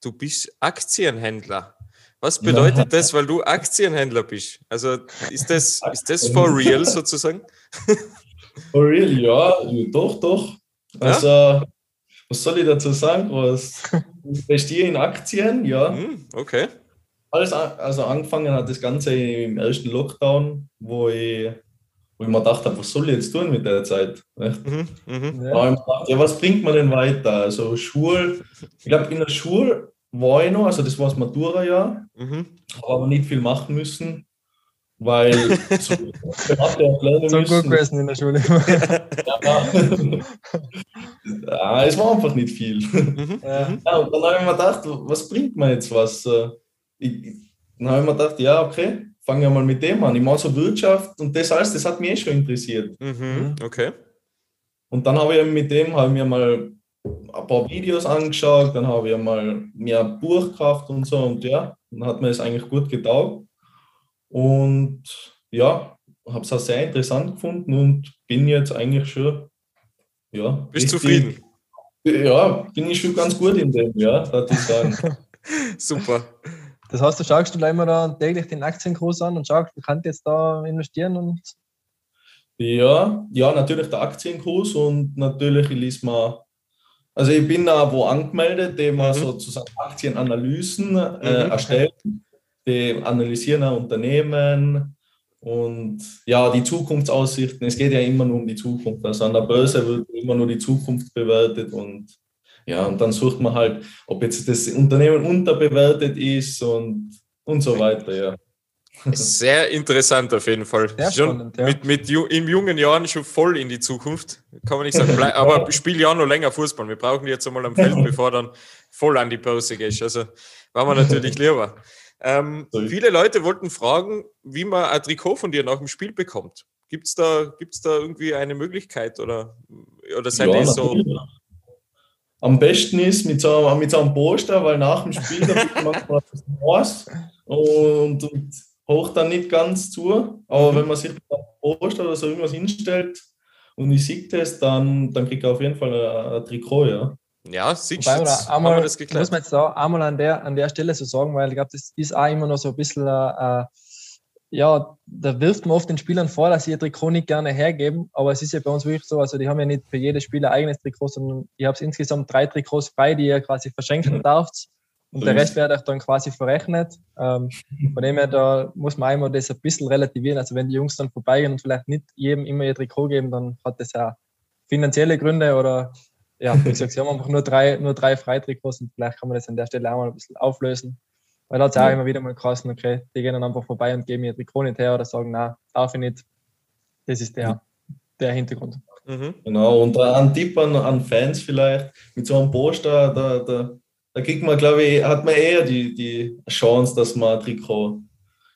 du bist Aktienhändler. Was bedeutet ja. das, weil du Aktienhändler bist? Also ist das, ist das for real sozusagen? For real, ja, doch, doch. Also, ja? was soll ich dazu sagen? Was, ich investiere in Aktien, ja. Hm, okay alles, also angefangen hat das Ganze im ersten Lockdown, wo ich, wo ich mir gedacht habe, was soll ich jetzt tun mit der Zeit? Mhm, mh. ja. Gedacht, ja, was bringt man denn weiter? Also Schule, ich glaube in der Schule war ich noch, also das war das Matura-Jahr, mhm. aber nicht viel machen müssen, weil so, so gut gewesen in der Schule. ja, ja, es war einfach nicht viel. Mhm. Ja. ja. und dann habe ich mir gedacht, was bringt man jetzt was? ich, dann habe ich mir gedacht, ja, okay, fangen wir mal mit dem an. Ich mache so Wirtschaft und das alles, das hat mich eh schon interessiert. Mhm, mhm, okay. Und dann habe ich mit dem habe ich mir mal ein paar Videos angeschaut, dann habe ich mal mehr Buch gekauft und so und ja, dann hat mir das eigentlich gut getaugt. Und ja, habe es auch sehr interessant gefunden und bin jetzt eigentlich schon, ja. Bist zufrieden? Ja, bin ich schon ganz gut in dem, ja, würde ich sagen. Super. Das heißt, du schaust du immer da täglich den Aktienkurs an und schaust, du kannst jetzt da investieren und. Ja, ja, natürlich der Aktienkurs und natürlich liest man. Also ich bin da wo angemeldet, die man mhm. sozusagen Aktienanalysen äh, mhm. erstellen, die analysieren ein Unternehmen und ja, die Zukunftsaussichten. Es geht ja immer nur um die Zukunft. Also an der Börse wird immer nur die Zukunft bewertet und ja, und dann sucht man halt, ob jetzt das Unternehmen unterbewertet ist und, und so weiter, ja. Sehr interessant auf jeden Fall. Sehr schon spannend, ja. mit, mit in jungen Jahren schon voll in die Zukunft, kann man nicht sagen. Aber spiel ja noch länger Fußball. Wir brauchen jetzt einmal am Feld, bevor dann voll an die Pause gehst. Also war man natürlich lieber. Ähm, viele Leute wollten fragen, wie man ein Trikot von dir nach dem Spiel bekommt. Gibt es da, gibt's da irgendwie eine Möglichkeit oder, oder seid ja, ihr so? Am besten ist mit so, einem, mit so einem Poster, weil nach dem Spiel da manchmal was und, und hoch dann nicht ganz zu. Aber mhm. wenn man sich mit einem Poster oder so irgendwas hinstellt und ich sehe das, dann, dann kriegt er auf jeden Fall ein, ein Trikot, ja. Ja, siehst du, einmal, das geklärt. Muss man jetzt da einmal an der, an der Stelle so sagen, weil ich glaube, das ist auch immer noch so ein bisschen äh, ja, da wirft man oft den Spielern vor, dass sie ihr Trikot nicht gerne hergeben, aber es ist ja bei uns wirklich so, also die haben ja nicht für jedes Spieler eigenes Trikot, sondern ihr habt insgesamt drei Trikots frei, die ihr quasi verschenken darfst und der Rest wird euch dann quasi verrechnet. Ähm, von dem her, da muss man einmal das ein bisschen relativieren, also wenn die Jungs dann vorbeigehen und vielleicht nicht jedem immer ihr Trikot geben, dann hat das ja finanzielle Gründe oder ja, wie gesagt, sie haben einfach nur drei, nur drei Freitrikots und vielleicht kann man das an der Stelle auch mal ein bisschen auflösen. Weil da hat es auch immer wieder mal geheißen, okay, die gehen dann einfach vorbei und geben ihr Trikot nicht her oder sagen, na, darf ich nicht. Das ist der, der Hintergrund. Mhm. Genau, und ein Tipp an, an, Fans vielleicht, mit so einem Poster, da, da, da kriegt man, glaube ich, hat man eher die, die Chance, dass man ein Trikot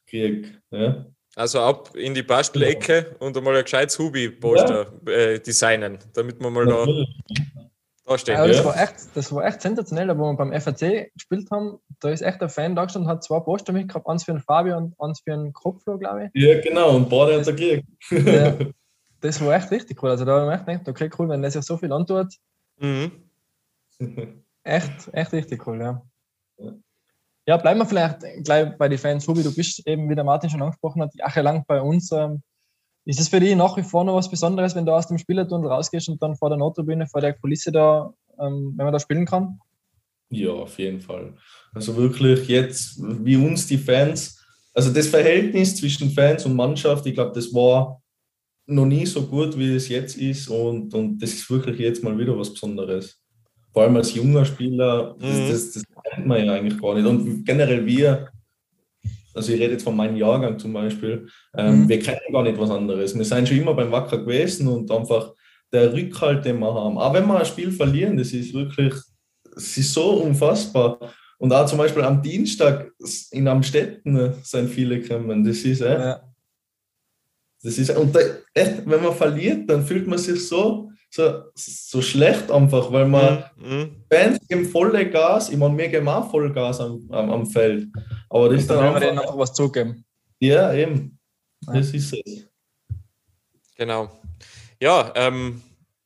kriegt. Ja? Also ab in die Bastelecke und einmal ein gescheites Hubi-Poster ja. äh, designen, damit man mal Natürlich. da da stehen. Ja, das, war echt, das war echt sensationell, wo wir beim FAC gespielt haben. da ist echt ein Fan da gestanden, hat zwei Poster mitgehabt, eins für den Fabio und eins für den Kopflo, glaube ich. Ja, genau, und beide hat er gekriegt. Ja, das war echt richtig cool. Also da habe ich mir echt gedacht, okay, cool, wenn der sich so viel antut. Mhm. echt, echt richtig cool, ja. ja. bleiben wir vielleicht gleich bei den Fans, Hubi, du bist eben, wie der Martin schon angesprochen hat, jahrelang bei uns. Ähm, ist es für dich nach wie vor noch was Besonderes, wenn du aus dem Spielertunnel rausgehst und dann vor der Nottribüne, vor der Kulisse da, ähm, wenn man da spielen kann? Ja, auf jeden Fall. Also wirklich jetzt, wie uns die Fans, also das Verhältnis zwischen Fans und Mannschaft, ich glaube, das war noch nie so gut, wie es jetzt ist und, und das ist wirklich jetzt mal wieder was Besonderes. Vor allem als junger Spieler, das, mhm. das, das kennt man ja eigentlich gar nicht. Und generell wir, also ich rede jetzt von meinem Jahrgang zum Beispiel, ähm, mhm. wir kennen gar nicht was anderes. Wir sind schon immer beim Wacker gewesen und einfach der Rückhalt, den wir haben. Auch wenn wir ein Spiel verlieren, das ist wirklich, es ist so unfassbar. Und auch zum Beispiel am Dienstag in Amstetten sind viele gekommen. Das ist echt. Ja. Das ist, und da, echt, wenn man verliert, dann fühlt man sich so, so, so schlecht einfach, weil man mhm. Fans geben volle Gas, ich meine, wir geben auch voll Gas am, am, am Feld. Aber das ist dann. Wir denen einfach was zugeben. Ja, eben. Das ist es. Genau. Ja, ähm,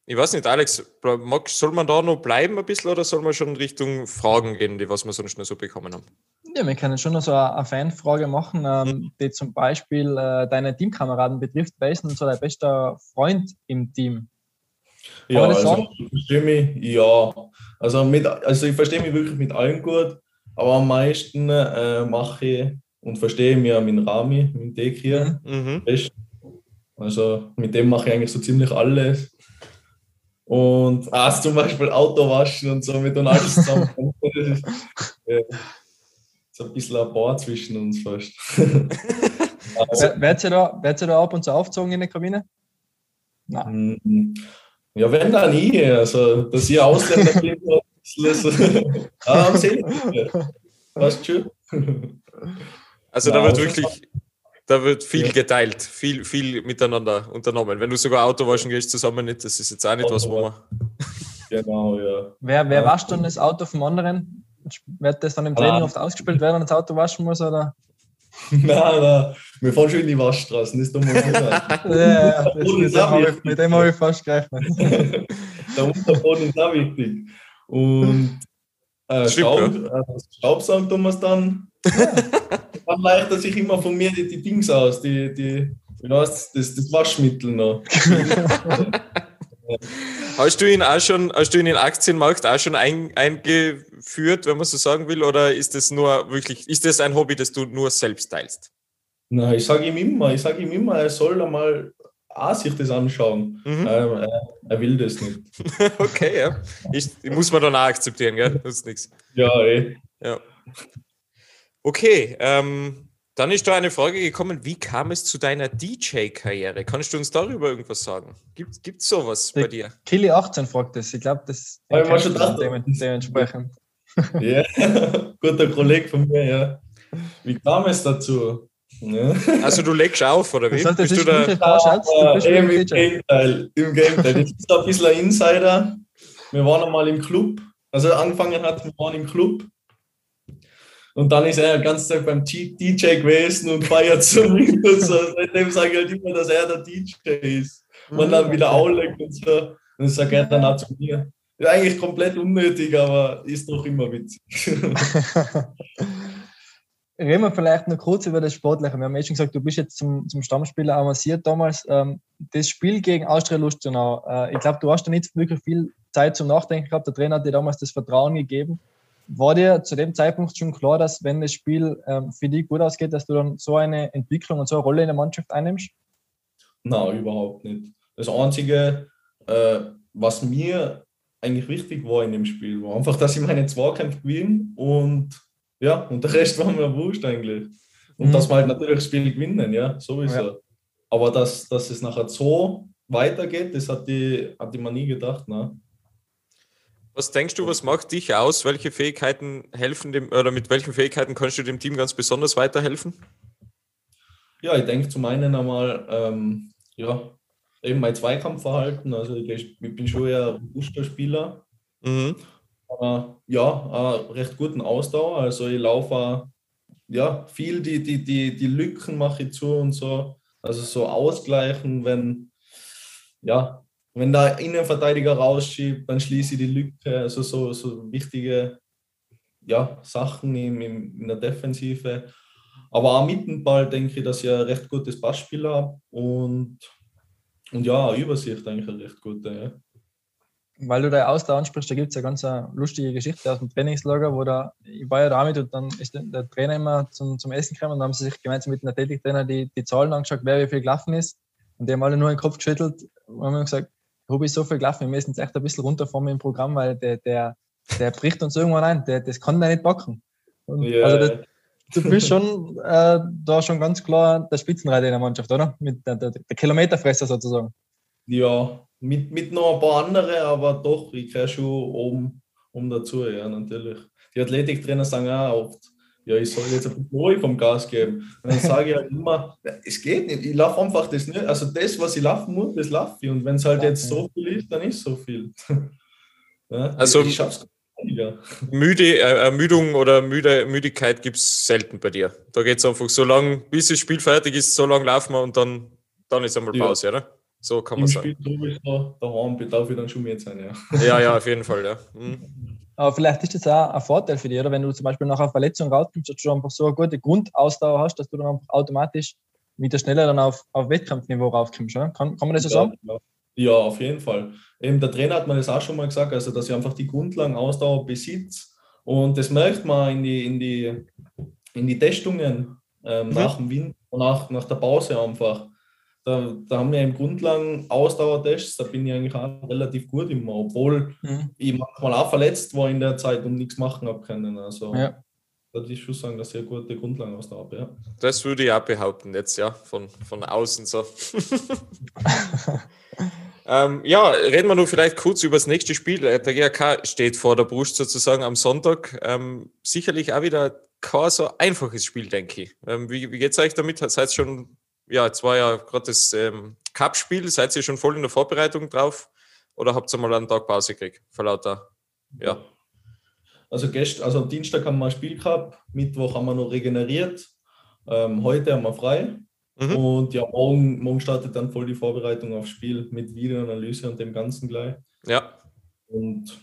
ich weiß nicht, Alex, soll man da noch bleiben ein bisschen oder soll man schon Richtung Fragen gehen, die was wir sonst noch so bekommen haben? Ja, wir können schon noch so eine Fanfrage machen, ähm, mhm. die zum Beispiel äh, deine Teamkameraden betrifft. Wer ist denn so dein bester Freund im Team? Ja, also ich verstehe mich, ja. Also, mit, also ich verstehe mich wirklich mit allen gut, aber am meisten äh, mache ich und verstehe mich mit Rami, mit Dekir. Mhm. Also mit dem mache ich eigentlich so ziemlich alles. Und auch zum Beispiel Auto waschen und so mit und alles zusammen. das ist, äh, so ein bisschen ein Paar zwischen uns fast. also, Werdet ihr, da, ihr da ab und zu aufgezogen in der Kabine? Nein. Ja, wenn dann nie. Also, dass ihr Ausländer bin, so. ah, am See. Passt schon. Also, da wird wirklich, da wird viel ja. geteilt, viel, viel miteinander unternommen. Wenn du sogar Auto waschen gehst zusammen nicht, das ist jetzt auch nicht was, wo man. Genau, ja. Wer, wer wascht dann das Auto vom anderen? Wird das dann im Training oft ausgespielt, wer dann das Auto waschen muss? Oder? nein, nein, wir fahren schon in die Waschstraßen, das tun wir nicht. ja, das, mit, dem habe ich, mit dem habe ich fast gerechnet. Der Unterboden ist auch wichtig. Und äh, Staub, äh, Staubsaugen tun wir es dann. dann leitet sich immer von mir die, die Dings aus, die, die, wie heißt das, das Waschmittel noch. Hast du ihn auch schon, hast du ihn in den Aktienmarkt auch schon ein, eingeführt, wenn man so sagen will, oder ist das nur wirklich, ist das ein Hobby, das du nur selbst teilst? Nein, ich sage ihm immer, ich sage ihm immer, er soll einmal auch sich das anschauen. Mhm. Ähm, er, er, will das nicht. okay, ja. Ich, muss man dann auch akzeptieren, gell? Das ist nichts. Ja, eh. Ja. Okay, ähm, dann ist da eine Frage gekommen, wie kam es zu deiner DJ-Karriere? Kannst du uns darüber irgendwas sagen? Gibt es sowas Der bei dir? Killy 18 fragt das. Ich glaube, das ja, ich schon gedacht, dementsprechend. Ja, guter Kollege von mir, ja. Wie kam es dazu? Ja. Also du legst auf, oder wie? Das heißt, bist du da? Ah, ja, Im Gegenteil, im Gegenteil. Das ist ein bisschen ein Insider. Wir waren einmal im Club. Also angefangen hat, wir waren im Club und dann ist er die ganze Zeit beim DJ gewesen und feiert so mit und so. Seitdem sage ich halt immer, dass er der DJ ist. Und dann wieder auflegt und so. Und dann sagt er dann auch zu mir. Ist eigentlich komplett unnötig, aber ist doch immer witzig. Reden wir vielleicht noch kurz über das Sportliche. Wir haben eh schon gesagt, du bist jetzt zum, zum Stammspieler avanciert damals. Ähm, das Spiel gegen Austria Lustenau, äh, ich glaube, du hast da nicht wirklich viel Zeit zum Nachdenken gehabt. Der Trainer hat dir damals das Vertrauen gegeben. War dir zu dem Zeitpunkt schon klar, dass wenn das Spiel ähm, für dich gut ausgeht, dass du dann so eine Entwicklung und so eine Rolle in der Mannschaft einnimmst? Nein, überhaupt nicht. Das Einzige, äh, was mir eigentlich wichtig war in dem Spiel, war einfach, dass ich meine Zweikämpfe gewinne und ja, und der Rest war mir wurscht eigentlich. Und mhm. dass wir halt natürlich das Spiel gewinnen, ja, sowieso. Ja. Aber dass, dass es nachher so weitergeht, das hat die, hat die man nie gedacht. Ne? Was denkst du, was macht dich aus? Welche Fähigkeiten helfen dem oder mit welchen Fähigkeiten kannst du dem Team ganz besonders weiterhelfen? Ja, ich denke zum einen einmal, ähm, ja, eben mein Zweikampfverhalten. Also ich, ich bin schon eher ein robuster Spieler. Mhm. äh, ja, recht guten Ausdauer. Also ich laufe ja, viel die, die, die, die Lücken mache ich zu und so. Also so ausgleichen, wenn, ja, wenn der Innenverteidiger rausschiebt, dann schließe ich die Lücke. Also so, so wichtige ja, Sachen in, in, der Defensive. Aber auch mit dem Ball denke ich, dass ich ein recht gutes Passspiel habe und, und ja, Übersicht eigentlich eine recht gute. Ja weil du da Ausdauer ansprichst, da gibt es ja ganz eine lustige Geschichte aus dem Trainingslager, wo da, ich war ja damit und dann ist der, Trainer immer zum, zum Essen gekommen und dann haben sie sich gemeinsam mit dem Athletiktrainer die, die Zahlen angeschaut, wer wie viel gelaufen ist. Und die haben alle nur den Kopf geschüttelt und haben gesagt, Rubi ist so viel gelaufen, wir müssen jetzt echt ein bisschen runterfahren im Programm, weil der, der, der bricht uns irgendwann ein, der, das kann der nicht backen. Yeah. Also das, du bist schon äh, da schon ganz klar der Spitzenreiter in der Mannschaft, oder? Mit der, der, der Kilometerfresser sozusagen. Ja, mit, mit noch ein paar anderen, aber doch, ich gehöre schon oben, oben dazu, ja, natürlich. Die Athletiktrainer sagen auch oft, ja, ich soll jetzt ein bisschen ruhig vom Gas geben. Und dann sage ich halt immer, es geht nicht, ich laufe einfach das nicht. Also das, was ich laufen muss, das laufe ich. Und wenn es halt jetzt so viel ist, dann ist so viel. ja, also ich schaff's ja. Müde, äh, Ermüdung oder Müde, Müdigkeit gibt es selten bei dir. Da geht es einfach so lange, bis das Spiel fertig ist, so lange laufen wir und dann, dann ist einmal Pause, ja. oder? So kann man Im sagen. Spiel sowieso, daheim bedarf ich dann schon mehr sein, ja. Ja, ja, auf jeden Fall, ja. Mhm. Aber vielleicht ist das auch ein Vorteil für dich, oder? Wenn du zum Beispiel nach einer Verletzung rauskommst, dass du einfach so eine gute Grundausdauer hast, dass du dann einfach automatisch wieder schneller dann auf, auf Wettkampfniveau raufkommst. Oder? Kann, kann man das so ja, sagen? Ja. ja, auf jeden Fall. Eben der Trainer hat mir das auch schon mal gesagt, also dass ich einfach die Grundlagenausdauer besitze. Und das merkt man in die, in die, in die Testungen ähm, mhm. nach dem Wind und nach, nach der Pause einfach. Da, da haben wir im Grundlagen Ausdauertests, da bin ich eigentlich auch relativ gut immer, obwohl mhm. ich manchmal auch verletzt war in der Zeit und nichts machen habe können. Also ja. da würde ich schon sagen, dass ich eine gute Grundlagenausdauer habe. Ja. Das würde ich auch behaupten, jetzt ja, von, von außen so. ähm, ja, reden wir nur vielleicht kurz über das nächste Spiel. Der GRK steht vor der Brust sozusagen am Sonntag. Ähm, sicherlich auch wieder kein so einfaches Spiel, denke ich. Ähm, wie wie geht es euch damit? Seid ihr schon ja, jetzt war ja gerade das ähm, Cup-Spiel. Seid ihr schon voll in der Vorbereitung drauf? Oder habt ihr mal einen Tag Pause gekriegt? Vor lauter, ja. Also, gestern, also am Dienstag haben wir ein Spiel gehabt, Mittwoch haben wir noch regeneriert, ähm, heute haben wir frei. Mhm. Und ja, morgen, morgen startet dann voll die Vorbereitung aufs Spiel mit Videoanalyse und dem Ganzen gleich. Ja. Und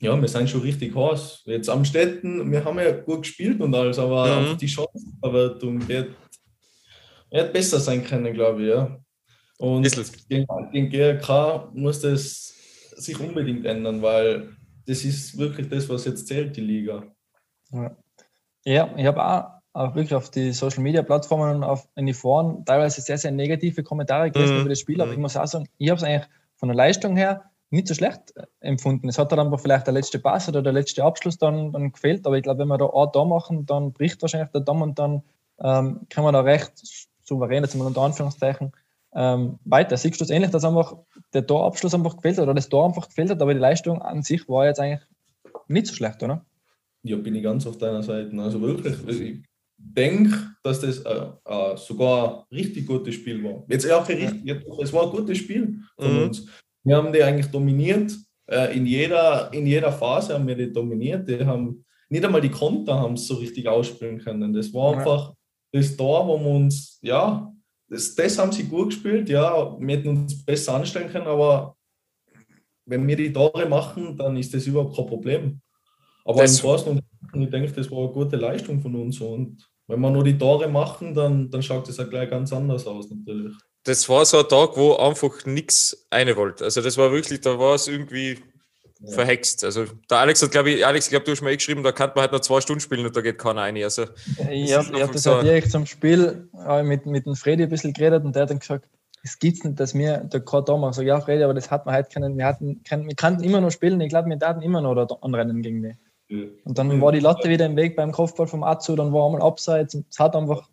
ja, wir sind schon richtig heiß. Jetzt am Städten, wir haben ja gut gespielt und alles, aber mhm. die Chancenverwertung geht hätte besser sein können, glaube ich, ja. Und gegen, gegen GRK muss das sich unbedingt ändern, weil das ist wirklich das, was jetzt zählt, die Liga. Ja, ja ich habe auch, auch wirklich auf die Social Media Plattformen und auf, in die Foren teilweise sehr, sehr negative Kommentare gelesen mhm. über das Spiel, aber ich muss auch sagen, ich habe es eigentlich von der Leistung her nicht so schlecht empfunden. Es hat dann aber vielleicht der letzte Pass oder der letzte Abschluss dann, dann gefehlt, aber ich glaube, wenn wir da A da machen, dann bricht wahrscheinlich der Damm und dann ähm, kann man da recht souverän, jetzt mal unter Anführungszeichen, ähm, weiter. Siehst du es ähnlich, dass einfach der Torabschluss einfach gefehlt hat oder das Tor einfach gefehlt hat, aber die Leistung an sich war jetzt eigentlich nicht so schlecht, oder? Ja, bin ich ganz auf deiner Seite. Also wirklich, also ich denke, dass das äh, äh, sogar ein richtig gutes Spiel war. Jetzt ja, richtig, ja. es war ein gutes Spiel von mhm. uns. Wir haben die eigentlich dominiert. Äh, in, jeder, in jeder Phase haben wir die dominiert. Die haben nicht einmal die Konter haben es so richtig ausspielen können. Das war einfach das Tor, wo wir uns, ja, das, das haben sie gut gespielt, ja, wir hätten uns besser anstellen können, aber wenn wir die Tore machen, dann ist das überhaupt kein Problem. Aber das, im Großen und ich denke, das war eine gute Leistung von uns und wenn wir nur die Tore machen, dann, dann schaut das ja gleich ganz anders aus natürlich. Das war so ein Tag, wo einfach nichts eine wollte. Also das war wirklich, da war es irgendwie ja. verhext. Also der Alex hat, glaube ich, Alex, ich glaube, du hast mir eh geschrieben, da kann man halt noch zwei Stunden spielen und da geht keiner rein. Also, ja, ja das so hat ich zum Spiel äh, mit, mit dem Freddy ein bisschen geredet und der hat dann gesagt, es gibt nicht, dass wir der Kurt da machen. So, ja, Freddy, aber das hat man halt keinen, wir hatten, keinen, wir kannten immer noch spielen, ich glaube, wir hatten immer noch da anrennen gegen die. Ja. Und dann war die Latte wieder im Weg beim Kopfball vom Azu, dann war einmal abseits und es hat einfach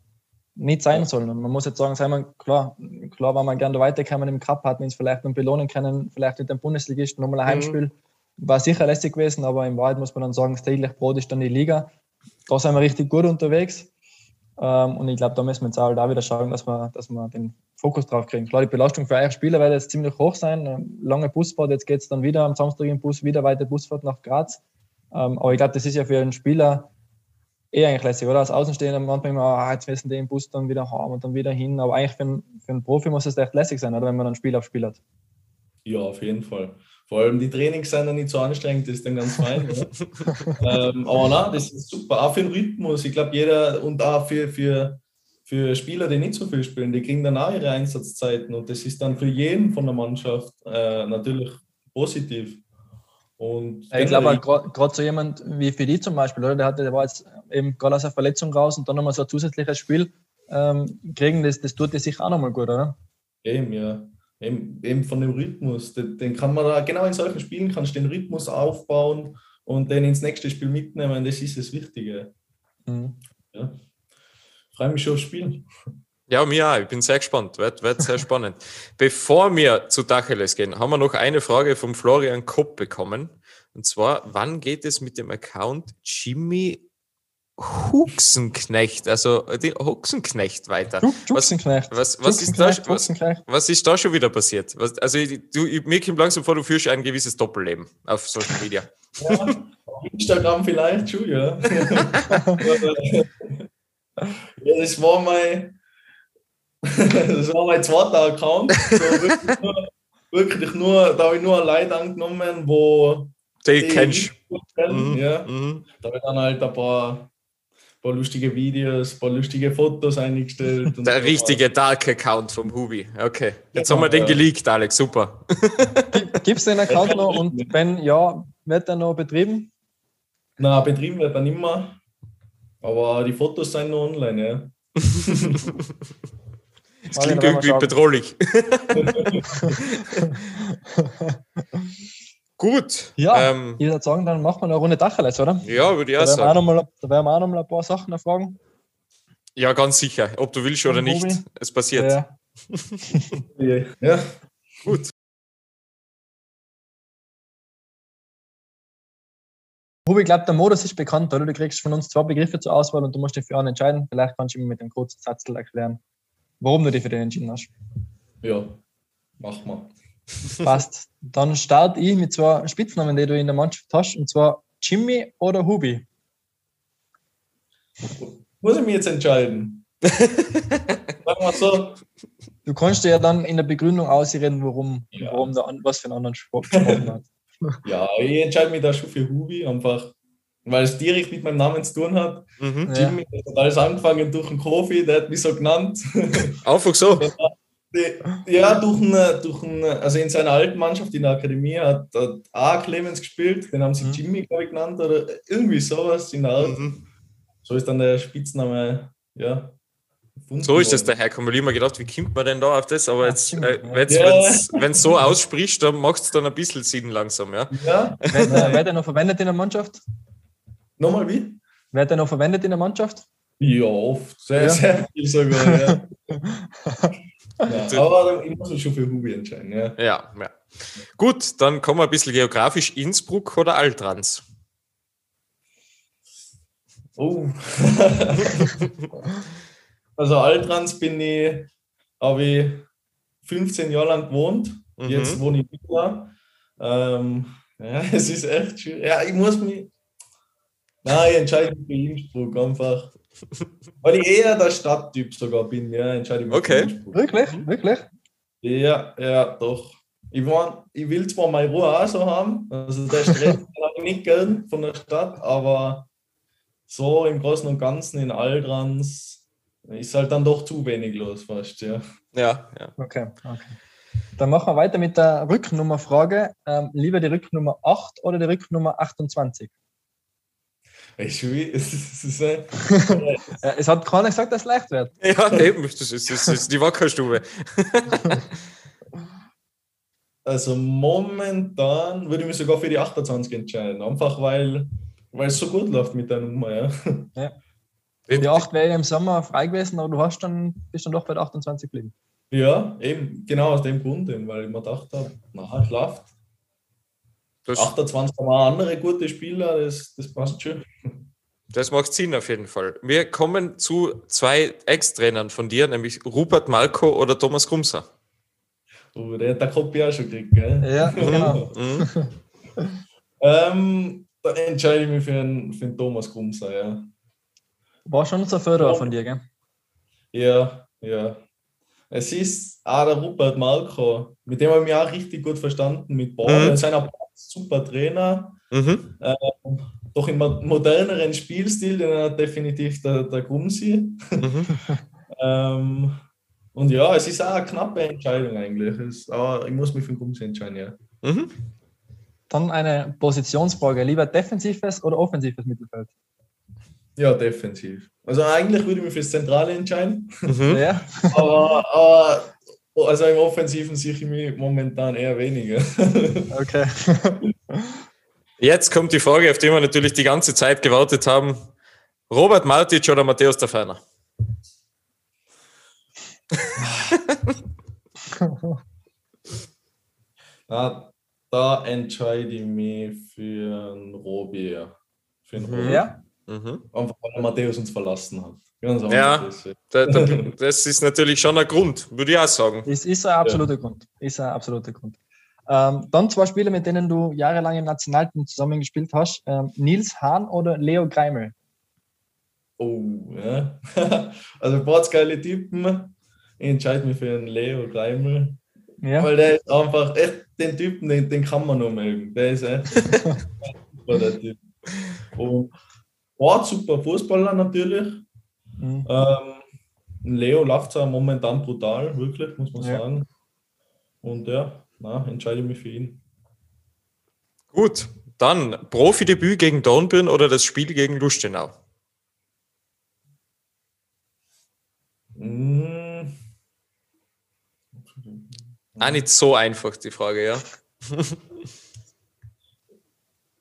nicht sein sollen. Und man muss jetzt sagen, sei mal, klar, klar, wenn man gerne weiterkommen im Cup, hat man es vielleicht noch belohnen können, vielleicht mit dem Bundesligisten nochmal ein mhm. Heimspiel. Mhm war sicher lässig gewesen, aber im Wahrheit muss man dann sagen, das täglich Brot ist dann die Liga. Da sind wir richtig gut unterwegs. Ähm, und ich glaube, da müssen wir jetzt auch da wieder schauen, dass wir, dass wir den Fokus drauf kriegen. Klar, die Belastung für eure Spieler wird jetzt ziemlich hoch sein. Lange Busfahrt, jetzt geht es dann wieder am Samstag im Bus, wieder weiter Busfahrt nach Graz. Ähm, aber ich glaube, das ist ja für einen Spieler eh eigentlich lässig, oder? Als Außenstehender manchmal immer, ah, jetzt müssen die den Bus dann wieder haben und dann wieder hin. Aber eigentlich für einen, für einen Profi muss es echt lässig sein, oder? Wenn man dann Spiel auf Spiel hat. Ja, auf jeden Fall. Vor allem die Trainings sind dann nicht so anstrengend, das ist dann ganz fein. ähm, aber nein, das ist super. Auch für den Rhythmus. Ich glaube, jeder und auch für, für, für Spieler, die nicht so viel spielen, die kriegen dann auch ihre Einsatzzeiten und das ist dann für jeden von der Mannschaft äh, natürlich positiv. Und ich glaube, gerade so jemand wie für die zum Beispiel, oder? Der, hatte, der war jetzt eben gerade aus einer Verletzung raus und dann nochmal so ein zusätzliches Spiel ähm, kriegen, das, das tut dir sicher auch nochmal gut, oder? Eben, ja. Eben, eben von dem Rhythmus. Den, den, kann man da, genau in solchen Spielen kannst du den Rhythmus aufbauen und den ins nächste Spiel mitnehmen. Das ist das Wichtige. Mhm. Ja. Freue mich schon aufs Spiel. Ja, mir auch. Ich bin sehr gespannt. Wird, wird sehr spannend. Bevor wir zu Dacheles gehen, haben wir noch eine Frage vom Florian Kopp bekommen. Und zwar, wann geht es mit dem Account Jimmy Huxenknecht, also die Huxenknecht weiter. Huxenknecht. Was, was, was, ist da, was, was, ist da schon wieder passiert? Was, also du, mir kommt langsam vor, du führst ein gewisses Doppelleben auf Social Media. Ja, Instagram vielleicht schon, ja. ja das war mein das war mein zweiter Account. So wirklich, nur, wirklich nur, da habe ich nur Leute angenommen, wo die, die kennst. Mhm. Ja. Mhm. Da habe ich dann halt ein paar paar lustige Videos, ein paar lustige Fotos eingestellt. Der richtige Dark-Account vom Hubi. Okay. Jetzt ja, haben wir den geleakt, Alex. Super. Gibt es den Account noch und wenn ja, wird er noch betrieben? Na, betrieben wird er nicht mehr. Aber die Fotos sind noch online, ja. Das klingt irgendwie bedrohlich. Gut. Ja, ähm, ich würde sagen, dann machen wir eine Runde Dacheles, oder? Ja, würde ich auch sagen. Auch mal, da werden wir auch noch mal ein paar Sachen erfragen. Ja, ganz sicher. Ob du willst oder nicht, Hobby. es passiert. Ja. ja. Gut. Hubi, ich glaube, der Modus ist bekannt, oder? Du kriegst von uns zwei Begriffe zur Auswahl und du musst dich für einen entscheiden. Vielleicht kannst du mir mit einem kurzen Satz erklären, warum du dich für den entschieden hast. Ja, mach mal. Passt. Dann starte ich mit zwei Spitznamen, die du in der Mannschaft hast, und zwar Jimmy oder Hubi. Muss ich mich jetzt entscheiden? Sag mal so. Du kannst dir ja dann in der Begründung ausreden, warum, ja. warum der, was für einen anderen Sport gesprochen hat. ja, ich entscheide mich da schon für Hubi, einfach weil es direkt mit meinem Namen zu tun hat. Mhm. Jimmy ja. hat alles angefangen durch einen Kofi, der hat mich so genannt. Einfach so. Ja, durch einen, durch einen, also in seiner alten Mannschaft in der Akademie hat, hat A. Clemens gespielt, den haben sie mhm. Jimmy, glaube ich, genannt, oder irgendwie sowas in der Art. Mhm. So ist dann der Spitzname, ja. So ist das daherkommen. Ich habe mir gedacht, wie kommt man denn da auf das? Aber jetzt, äh, wenn es ja. so ausspricht, dann macht es dann ein bisschen Sinn langsam, ja? Ja. Wer, der noch verwendet in der Mannschaft? Nochmal wie? Wer der noch verwendet in der Mannschaft? Ja, oft. Sehr, ja. sehr viel sogar, ja. Ja, aber ich muss mich schon für Hubi entscheiden. Ja. ja. Ja, Gut, dann kommen wir ein bisschen geografisch. Innsbruck oder Altrans? Oh. also Altrans bin ich, habe ich 15 Jahre lang gewohnt. Mhm. Jetzt wohne ich wieder. Ähm, ja, es ist echt schwierig. Ja, ich muss mich. Nein, ich entscheide mich für Innsbruck einfach. Weil ich eher der Stadttyp sogar bin, ja, entscheide ich mich. Okay. Wirklich? Wirklich? Ja, ja, doch. Ich, mein, ich will zwar meine Ruhe auch so haben, also der Stress habe ich nicht gern von der Stadt, aber so im Großen und Ganzen in Altrans ist halt dann doch zu wenig los fast, ja. Ja, ja. Okay, okay. Dann machen wir weiter mit der Rücknummerfrage. Ähm, lieber die Rücknummer 8 oder die Rücknummer 28? Es, ist, äh, es hat keiner gesagt, dass es leicht wird. Ja, eben, das ist, das ist die Wackerstube. also momentan würde ich mich sogar für die 28 entscheiden, einfach weil, weil es so gut läuft mit der Nummer. Ja. ja. Die 8 wäre im Sommer frei gewesen, aber du hast dann, bist dann doch bei der 28 geblieben. Ja, eben, genau aus dem Grund, weil ich mir gedacht habe, na, es läuft. Das 28 haben andere gute Spieler, das, das passt schon. Das macht Sinn auf jeden Fall. Wir kommen zu zwei Ex-Trainern von dir, nämlich Rupert Malko oder Thomas Grumser. Oh, der hat der Kopf ja schon gekriegt, gell? Ja, genau. ähm, da entscheide ich mich für einen, für einen Thomas Grumser, ja. War schon unser Förderer von dir, gell? Ja, ja. Es ist auch der Rupert Malko, mit dem habe ich mich auch richtig gut verstanden mit Ball. Mhm. Er ist ein super Trainer. Mhm. Ähm, doch im moderneren Spielstil, den hat definitiv der, der Grumsi. Mhm. ähm, und ja, es ist auch eine knappe Entscheidung eigentlich. Es, aber ich muss mich für den Grumsi entscheiden, ja. Mhm. Dann eine Positionsfrage. Lieber defensives oder offensives Mittelfeld? Ja, defensiv. Also eigentlich würde ich mich fürs Zentrale entscheiden. Mhm. Ja. aber, aber also im Offensiven sehe ich mich momentan eher weniger. Okay. Jetzt kommt die Frage, auf die wir natürlich die ganze Zeit gewartet haben. Robert Martic oder Matthäus der Feiner? Na, da entscheide ich mich für einen Robi. Für einen Robi. Ja? Mhm. Einfach weil Matthäus uns verlassen hat. ja, da, da, das ist natürlich schon ein Grund, würde ich auch sagen. Es ist ein absoluter ja. Grund. Ist ein absoluter Grund. Ähm, dann zwei Spieler, mit denen du jahrelang im Nationalteam zusammengespielt hast: ähm, Nils Hahn oder Leo Greimel? Oh, ja. also, ein geile Typen. Ich entscheide mich für einen Leo Greimel. Ja. Weil der ist einfach echt den Typen, den, den kann man nur mögen. Der ist echt super, der Typ. Und war super Fußballer natürlich. Mhm. Ähm, Leo läuft zwar momentan brutal, wirklich, muss man ja. sagen. Und ja, na, entscheide mich für ihn. Gut, dann Profidebüt gegen Dornbirn oder das Spiel gegen Lustenau? Mm. Ah, nicht so einfach die Frage, ja.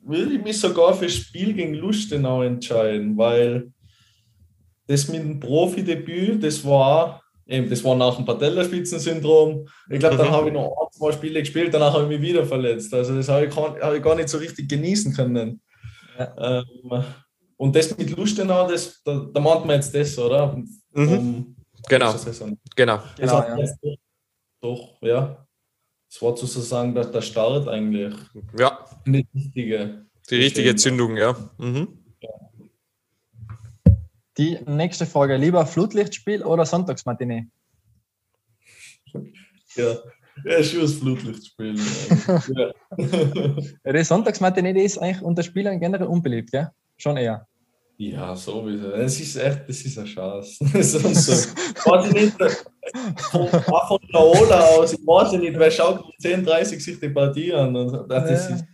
würde ich mich sogar für das Spiel gegen Lustenau entscheiden, weil das mit dem Profidebüt, das war eben, das war nach dem Patellaspitzensyndrom. Ich glaube, dann mhm. habe ich noch ein, zwei Spiele gespielt, danach habe ich mich wieder verletzt. Also das habe ich, habe ich gar nicht so richtig genießen können. Ja. Ähm, und das mit Lustenau, das, da, da meint man jetzt das, oder? Mhm. Um, genau. Genau. genau ja. Doch, ja. Das war sozusagen der, der Start eigentlich. Ja. Die richtige. Die richtige Zündung, ja. Mhm. Die nächste Frage: Lieber Flutlichtspiel oder Sonntagsmatinee? Ja, ja schon das Flutlichtspiel. ja. ja, die Sonntagsmatinee die ist eigentlich unter Spielern generell unbeliebt, ja? Schon eher. Ja, sowieso. Das ist echt, das ist eine Chance. so, weiß ich nicht, von, von der Ola aus, ich weiß nicht, wer schaut um 10, 30 sich die Partie an. Und das ja. Ist,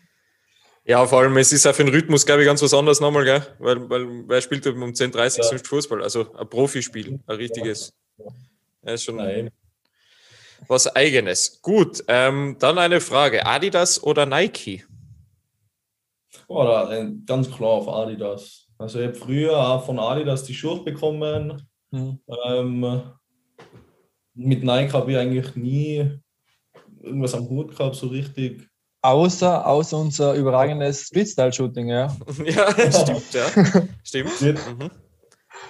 ja, vor allem, es ist auch für den Rhythmus, glaube ich, ganz was anderes nochmal, gell? Weil, weil wer spielt um 10.30 Uhr ja. Fußball? Also ein Profispiel, ein richtiges. Ja, ist schon Nein. was Eigenes. Gut, ähm, dann eine Frage: Adidas oder Nike? Oh, ganz klar auf Adidas. Also ich habe früher auch von Adidas die Schuhe bekommen. Mhm. Ähm, mit Nike habe ich eigentlich nie irgendwas am Hut gehabt, so richtig. Außer, außer unser überragendes Street-Style-Shooting, ja. ja, stimmt, ja. stimmt. Mhm.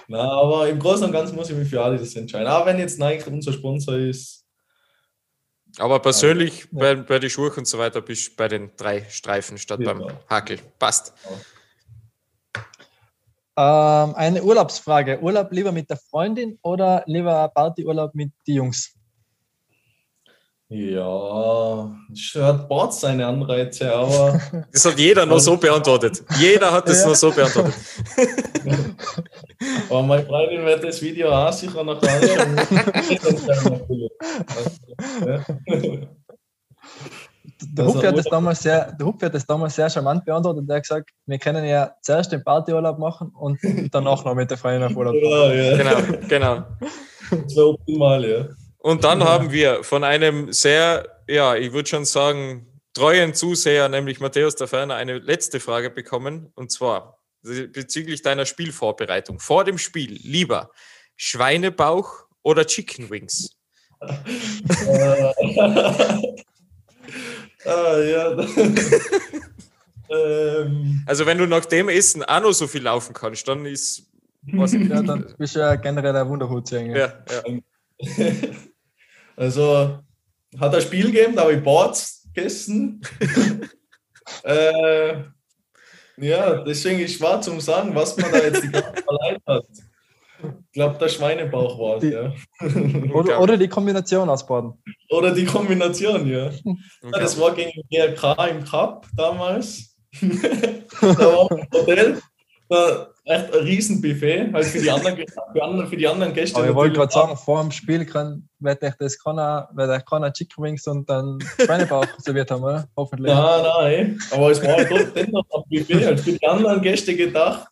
Na, aber im Großen und Ganzen muss ich mich für Adidas entscheiden. Auch wenn jetzt Nike unser Sponsor ist. Aber persönlich ja. bei, bei den Schuhen und so weiter bist du bei den drei Streifen statt ja. beim Hakel. Passt. Ja. Ähm, eine Urlaubsfrage. Urlaub lieber mit der Freundin oder lieber Partyurlaub mit den Jungs? Ja, hat Bord seine Anreize, aber. Das hat jeder nur so beantwortet. Jeder hat das ja. nur so beantwortet. aber meine Freundin wird das Video auch sicher noch anschauen. der Hupf hat das damals sehr, der hat das damals sehr charmant beantwortet. Der hat gesagt, wir können ja zuerst den Partyurlaub machen und danach noch mit der Freundin auf Urlaub fahren. Ja, ja. Genau, genau. Das wäre optimal, ja. Und dann ja. haben wir von einem sehr, ja, ich würde schon sagen, treuen Zuseher, nämlich Matthäus der Ferner, eine letzte Frage bekommen. Und zwar bezüglich deiner Spielvorbereitung. Vor dem Spiel lieber Schweinebauch oder Chicken Wings? Ah, ja. ähm. Also wenn du nach dem Essen auch noch so viel laufen kannst, dann ist was ja, dann bist du ja generell ein Wunderhutzjäger. Ja, ja. Also hat ein Spiel gegeben, da habe ich Boards gegessen. äh, Ja, deswegen ist schwer zum sagen, was man da jetzt die ganze Zeit hat. Ich glaube, der Schweinebauch war es, ja. Oder, oder, die Kombination aus beiden. Oder die Kombination, ja. Okay. Das war gegen GRK im Cup damals. da war ein Hotel, da echt ein Riesenbuffet, halt für die anderen, für, andere, für die anderen Gäste. Aber ich wollte gerade sagen, vor dem Spiel kann, wird euch das keiner, wird euch keiner Chicken Wings und dann Schweinebauch serviert haben, oder? Hoffentlich. Nein, nein, aber es war halt trotzdem noch ein Buffet, halt für die anderen Gäste gedacht.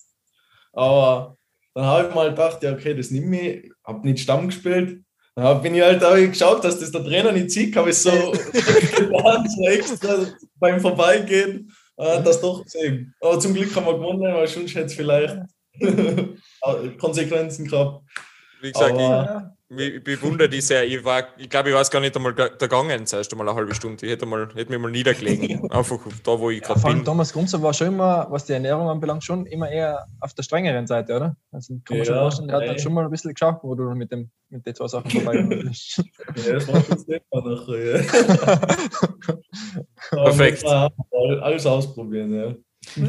Aber dann habe ich mal gedacht, ja, okay, das nehme ich, habe nicht Stamm gespielt. Dann bin ich halt auch geschaut, dass das der Trainer nicht sieht, habe ich so getan, so extra beim Vorbeigehen, äh, das doch gesehen. Aber zum Glück haben wir gewonnen, weil sonst hätte es vielleicht Konsequenzen gehabt. Wie gesagt, Aber, ich bewundere die sehr. Ich, war, ich glaube, ich weiß gar nicht einmal da gegangen, zuerst einmal eine halbe Stunde. Ich hätte, mal, hätte mich mal niedergelegen. Einfach da, wo ich gerade ja, bin. Thomas Grunzer war schon immer, was die Ernährung anbelangt, schon immer eher auf der strengeren Seite, oder? Also kann man ja, schon vorstellen, der hat dann schon mal ein bisschen geschaut, wo du mit, dem, mit den zwei Sachen vorbei bist. ja, das war schon Stefan nachher. Ja. Perfekt. Alles ausprobieren, ja.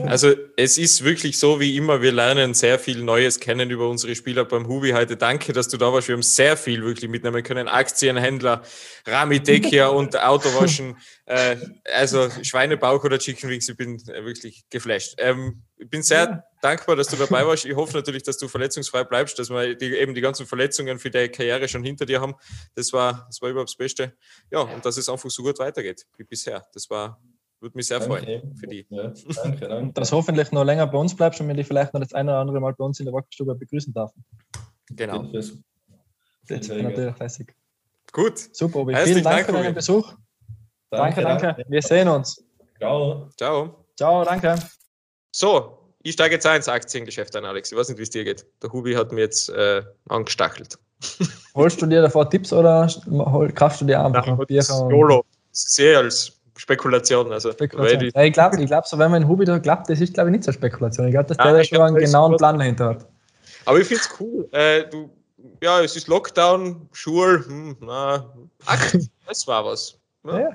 Also es ist wirklich so wie immer, wir lernen sehr viel Neues kennen über unsere Spieler beim Hubi heute. Danke, dass du da warst. Wir haben sehr viel wirklich mitnehmen können. Aktienhändler, Ramidekia und Autowaschen. Äh, also Schweinebauch oder Chicken Wings, ich bin wirklich geflasht. Ähm, ich bin sehr ja. dankbar, dass du dabei warst. Ich hoffe natürlich, dass du verletzungsfrei bleibst, dass wir die, eben die ganzen Verletzungen für deine Karriere schon hinter dir haben. Das war, das war überhaupt das Beste. Ja, und dass es einfach so gut weitergeht wie bisher. Das war würde mich sehr danke. freuen für die. Ja, danke, danke. Dass hoffentlich noch länger bei uns bleibst und wir dich vielleicht noch das eine oder andere Mal bei uns in der Wackerstube begrüßen dürfen. Genau. Das wäre natürlich lässig. Gut. Super, Obi. Vielen Dank, Dank für deinen Besuch. Danke, danke, danke. Wir sehen uns. Ciao. Ciao. Ciao, danke. So, ich steige jetzt auch ins Aktiengeschäft ein, Alex. Ich weiß nicht, wie es dir geht. Der Hubi hat mir jetzt äh, angestachelt. Holst du dir davor Tipps oder kaufst du dir einfach ein Bier? YOLO. Sehr als Spekulation. Also, Spekulation. Ja, ich glaube, ich glaub, so wenn man in Hubi da glaubt, das ist, glaube ich, nicht so Spekulation. Ich glaube, dass der da schon einen genauen Plan dahinter hat. Aber ich finde es cool. Äh, du, ja, es ist Lockdown, Schule, hm, na, ach, das war was. Ja. Ja.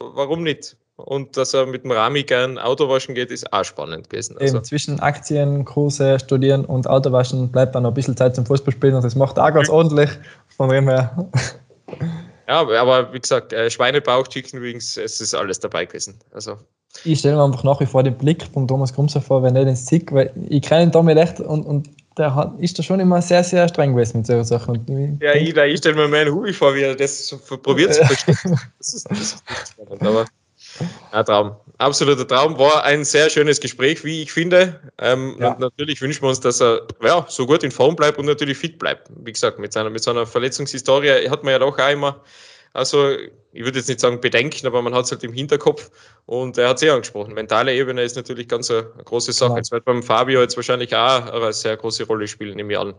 Warum nicht? Und dass er mit dem Rami gern Autowaschen geht, ist auch spannend gewesen. Also. Eben, zwischen Aktien, Kurse, Studieren und Autowaschen bleibt dann noch ein bisschen Zeit zum Fußballspielen und das macht auch ganz ordentlich. Von dem her. Ja, aber wie gesagt, äh, Schweinebauch, Chicken Wings, es ist alles dabei gewesen. Also. Ich stelle mir einfach nach wie vor den Blick von Thomas Grumser vor, wenn er den sieht, weil ich kenne ihn damit echt und, und der hat, ist da schon immer sehr, sehr streng gewesen mit solchen Sachen. ja, ich, ich stelle mir meinen Hubi vor, wie er das so probiert zu verstehen. Das ist, das ist aber ein Traum. Absoluter Traum. War ein sehr schönes Gespräch, wie ich finde. Ähm, ja. Und natürlich wünschen wir uns, dass er ja, so gut in Form bleibt und natürlich fit bleibt. Wie gesagt, mit seiner, mit seiner Verletzungshistorie hat man ja doch auch immer, also ich würde jetzt nicht sagen Bedenken, aber man hat es halt im Hinterkopf und er hat es eh angesprochen. Mentale Ebene ist natürlich ganz eine, eine große Sache. Ja. Jetzt wird beim Fabio jetzt wahrscheinlich auch eine sehr große Rolle spielen, nehme ich an.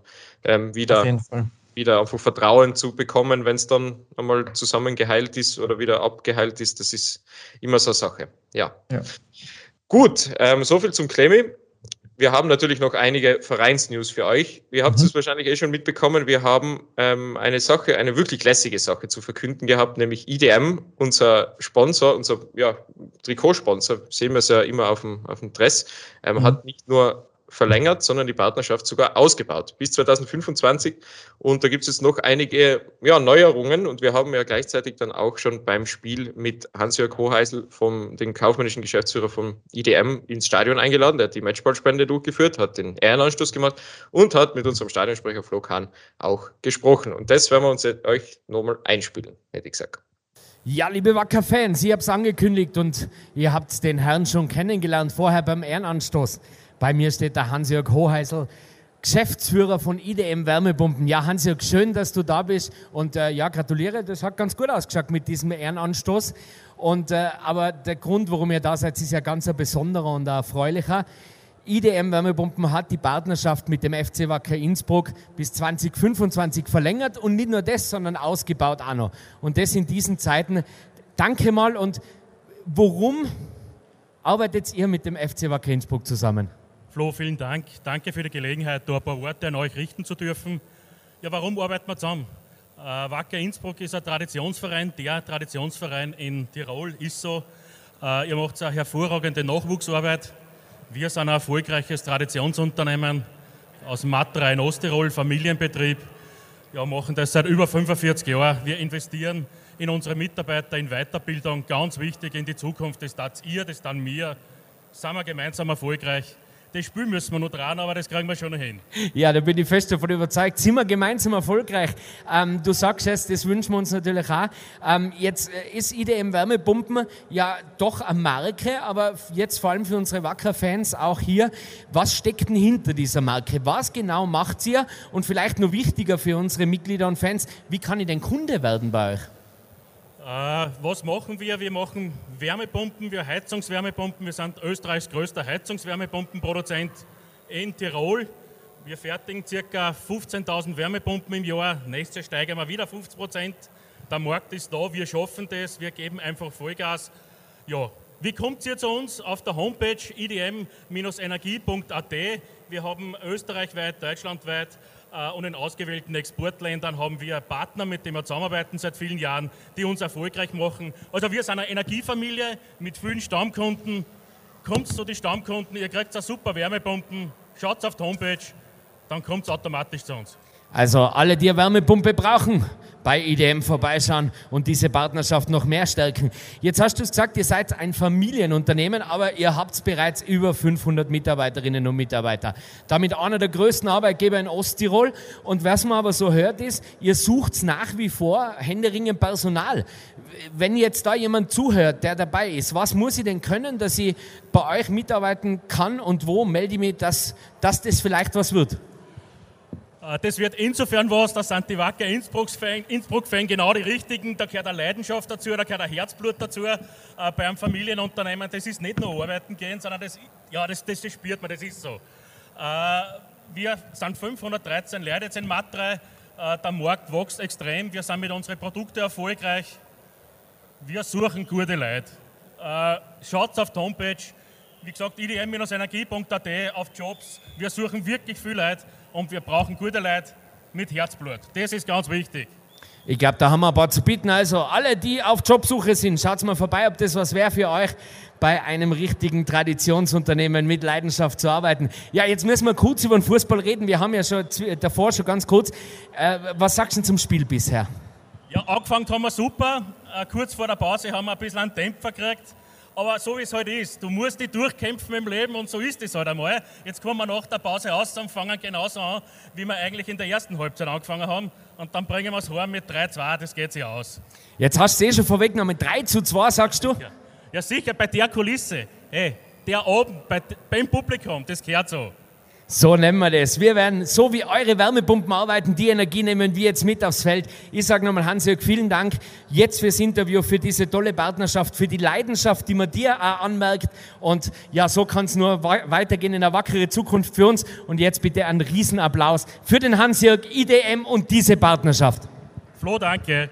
Ähm, wieder. Auf jeden Fall wieder einfach Vertrauen zu bekommen, wenn es dann einmal zusammen geheilt ist oder wieder abgeheilt ist. Das ist immer so eine Sache. Ja. ja. Gut, ähm, soviel zum Klemmi. Wir haben natürlich noch einige Vereinsnews für euch. Ihr habt mhm. es wahrscheinlich eh schon mitbekommen. Wir haben ähm, eine Sache, eine wirklich lässige Sache zu verkünden gehabt, nämlich IDM, unser Sponsor, unser ja, Trikotsponsor, sehen wir es ja immer auf dem, auf dem Dress, ähm, mhm. hat nicht nur verlängert, sondern die Partnerschaft sogar ausgebaut bis 2025. Und da gibt es jetzt noch einige ja, Neuerungen und wir haben ja gleichzeitig dann auch schon beim Spiel mit Hans-Jörg Hoheisel, vom, dem kaufmännischen Geschäftsführer vom IDM, ins Stadion eingeladen. Der hat die Matchballspende durchgeführt, hat den Ehrenanstoß gemacht und hat mit unserem Stadionsprecher Flo Kahn auch gesprochen. Und das werden wir uns euch nochmal einspielen, hätte ich gesagt. Ja, liebe Wacker-Fans, ihr habt es angekündigt und ihr habt den Herrn schon kennengelernt, vorher beim Ehrenanstoß. Bei mir steht der Hans-Jörg Hoheisel, Geschäftsführer von IDM Wärmepumpen. Ja, Hans-Jörg, schön, dass du da bist und äh, ja, gratuliere, das hat ganz gut ausgeschaut mit diesem Ehrenanstoß. Und, äh, aber der Grund, warum ihr da seid, ist ja ganz ein besonderer und ein erfreulicher. IDM Wärmepumpen hat die Partnerschaft mit dem FC Wacker Innsbruck bis 2025 verlängert und nicht nur das, sondern ausgebaut auch noch. Und das in diesen Zeiten. Danke mal und warum arbeitet ihr mit dem FC Wacker Innsbruck zusammen? Flo, vielen Dank. Danke für die Gelegenheit, da ein paar Worte an euch richten zu dürfen. Ja, warum arbeiten wir zusammen? Äh, Wacker Innsbruck ist ein Traditionsverein, der Traditionsverein in Tirol ist so. Äh, ihr macht eine hervorragende Nachwuchsarbeit. Wir sind ein erfolgreiches Traditionsunternehmen aus Matra in Osttirol, Familienbetrieb. Ja, machen das seit über 45 Jahren. Wir investieren in unsere Mitarbeiter, in Weiterbildung, ganz wichtig in die Zukunft. Das tat ihr, das dann mir. Sind wir gemeinsam erfolgreich das Spiel müssen wir noch dran, aber das kriegen wir schon noch hin. Ja, da bin ich fest davon überzeugt. Sind wir gemeinsam erfolgreich? Ähm, du sagst es, das wünschen wir uns natürlich auch. Ähm, jetzt äh, ist IDM Wärmepumpen ja doch eine Marke, aber jetzt vor allem für unsere Wacker-Fans auch hier. Was steckt denn hinter dieser Marke? Was genau macht ihr? Und vielleicht noch wichtiger für unsere Mitglieder und Fans, wie kann ich denn Kunde werden bei euch? Äh, was machen wir? Wir machen Wärmepumpen, wir Heizungswärmepumpen. Wir sind Österreichs größter Heizungswärmepumpenproduzent in Tirol. Wir fertigen ca. 15.000 Wärmepumpen im Jahr. Nächstes Jahr steigen wir wieder 50 Prozent. Der Markt ist da, wir schaffen das, wir geben einfach Vollgas. Ja, wie kommt ihr zu uns? Auf der Homepage idm-energie.at. Wir haben österreichweit, deutschlandweit und in ausgewählten Exportländern haben wir Partner, mit denen wir zusammenarbeiten seit vielen Jahren, die uns erfolgreich machen. Also wir sind eine Energiefamilie mit vielen Stammkunden. Kommt zu den Stammkunden, ihr kriegt eine super Wärmepumpen, schaut auf die Homepage, dann kommt es automatisch zu uns. Also alle, die eine Wärmepumpe brauchen, bei IDM vorbeischauen und diese Partnerschaft noch mehr stärken. Jetzt hast du es gesagt, ihr seid ein Familienunternehmen, aber ihr habt bereits über 500 Mitarbeiterinnen und Mitarbeiter. Damit einer der größten Arbeitgeber in Osttirol. Und was man aber so hört ist, ihr sucht nach wie vor händeringend Personal. Wenn jetzt da jemand zuhört, der dabei ist, was muss ich denn können, dass ich bei euch mitarbeiten kann und wo melde ich mich, dass, dass das vielleicht was wird? Äh, das wird insofern was, da sind die Wacker Innsbruck-Fan Innsbruck genau die richtigen. Da gehört eine Leidenschaft dazu, da gehört ein Herzblut dazu. Äh, bei einem Familienunternehmen, das ist nicht nur arbeiten gehen, sondern das, ja, das, das, spürt man, das ist so. Äh, wir sind 513 Leute jetzt in Matre. Der Markt wächst extrem. Wir sind mit unseren Produkten erfolgreich. Wir suchen gute Leute. Schaut auf die Homepage. Wie gesagt, idm-energie.at auf Jobs. Wir suchen wirklich viele Leute und wir brauchen gute Leute mit Herzblut. Das ist ganz wichtig. Ich glaube, da haben wir ein paar zu bieten. Also alle, die auf Jobsuche sind, schaut mal vorbei, ob das was wäre für euch, bei einem richtigen Traditionsunternehmen mit Leidenschaft zu arbeiten. Ja, jetzt müssen wir kurz über den Fußball reden. Wir haben ja schon davor schon ganz kurz. Äh, was sagst du zum Spiel bisher? Ja, angefangen haben wir super. Äh, kurz vor der Pause haben wir ein bisschen einen Dämpfer gekriegt. Aber so wie es halt ist, du musst dich durchkämpfen im Leben und so ist es halt einmal. Jetzt kommen wir nach der Pause aus und fangen genauso an, wie wir eigentlich in der ersten Halbzeit angefangen haben. Und dann bringen wir es heim mit 3-2, das geht sich aus. Jetzt hast du es eh schon vorweggenommen, 3 zu 2 sagst du? Ja. ja, sicher, bei der Kulisse. Hey, der oben, bei, beim Publikum, das gehört so. So nennen wir das. Wir werden so wie eure Wärmepumpen arbeiten, die Energie nehmen wir jetzt mit aufs Feld. Ich sage nochmal Hans-Jörg, vielen Dank jetzt fürs Interview, für diese tolle Partnerschaft, für die Leidenschaft, die man dir auch anmerkt. Und ja, so kann es nur weitergehen in eine wackere Zukunft für uns. Und jetzt bitte einen Riesenapplaus für den Hans-Jörg, IDM und diese Partnerschaft. Flo, danke.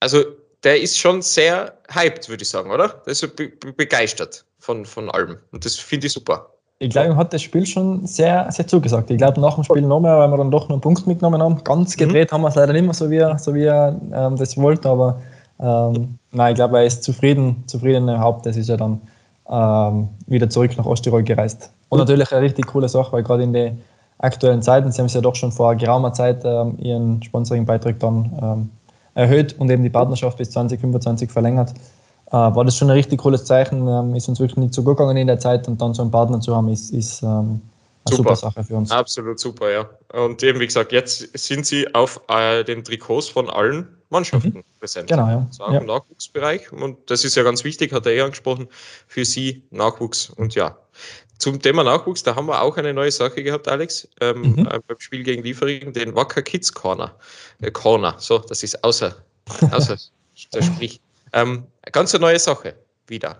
Also der ist schon sehr hyped, würde ich sagen, oder? Der ist so be begeistert von, von allem. Und das finde ich super ich glaube, ihm hat das Spiel schon sehr, sehr zugesagt. Ich glaube, nach dem Spiel noch mehr, weil wir dann doch noch einen Punkt mitgenommen haben. Ganz mhm. gedreht mhm. haben wir es leider nicht mehr, so wie er, so wie er ähm, das wollte, aber ähm, nein, ich glaube, er ist zufrieden, zufrieden im Haupt. Das ist ja dann ähm, wieder zurück nach Osttirol gereist. Und natürlich eine richtig coole Sache, weil gerade in den aktuellen Zeiten, sie haben es ja doch schon vor geraumer Zeit ähm, ihren Sponsoring-Beitrag dann ähm, erhöht und eben die Partnerschaft bis 2025 verlängert war das schon ein richtig cooles Zeichen. Ähm, ist uns wirklich nicht so gut gegangen in der Zeit und dann so einen Partner zu haben, ist, ist ähm, eine super. super. Sache für uns. Absolut super, ja. Und eben, wie gesagt, jetzt sind sie auf äh, den Trikots von allen Mannschaften mhm. präsent. Genau, ja. So auch ja. im Nachwuchsbereich. Und das ist ja ganz wichtig, hat er eh angesprochen, für sie Nachwuchs. Und ja, zum Thema Nachwuchs, da haben wir auch eine neue Sache gehabt, Alex, ähm, mhm. äh, beim Spiel gegen Liefering, den Wacker Kids Corner. Äh, Corner, so, das ist außer, außer der Sprich. Ähm, ganz eine neue Sache wieder.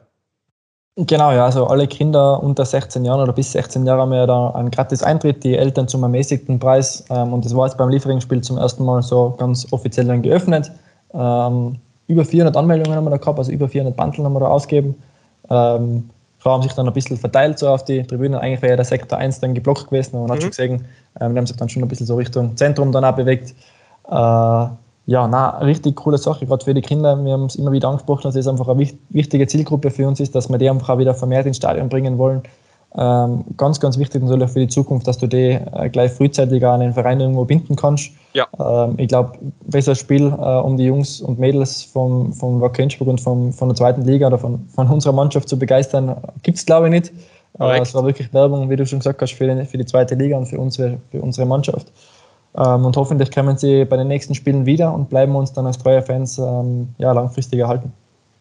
Genau, ja, also alle Kinder unter 16 Jahren oder bis 16 Jahre haben ja da einen gratis Eintritt, die Eltern zum ermäßigten Preis. Ähm, und das war jetzt beim Lieferungsspiel zum ersten Mal so ganz offiziell dann geöffnet. Ähm, über 400 Anmeldungen haben wir da gehabt, also über 400 Bandeln haben wir da ausgegeben. Ähm, haben sich dann ein bisschen verteilt so auf die Tribünen. Eigentlich wäre ja der Sektor 1 dann geblockt gewesen, aber man mhm. hat schon gesehen, ähm, die haben sich dann schon ein bisschen so Richtung Zentrum dann auch bewegt. Äh, ja, na, richtig coole Sache, gerade für die Kinder. Wir haben es immer wieder angesprochen, dass es einfach eine wichtige Zielgruppe für uns ist, dass wir die einfach auch wieder vermehrt ins Stadion bringen wollen. Ähm, ganz, ganz wichtig natürlich für die Zukunft, dass du die äh, gleich frühzeitig an den Verein irgendwo binden kannst. Ja. Ähm, ich glaube, besseres Spiel, äh, um die Jungs und Mädels vom, vom Wacker Innsbruck und vom, von der zweiten Liga oder von, von unserer Mannschaft zu begeistern, gibt es glaube ich nicht. Äh, es war wirklich Werbung, wie du schon gesagt hast, für die, für die zweite Liga und für unsere, für unsere Mannschaft. Ähm, und hoffentlich kommen sie bei den nächsten Spielen wieder und bleiben uns dann als treue Fans ähm, ja, langfristig erhalten.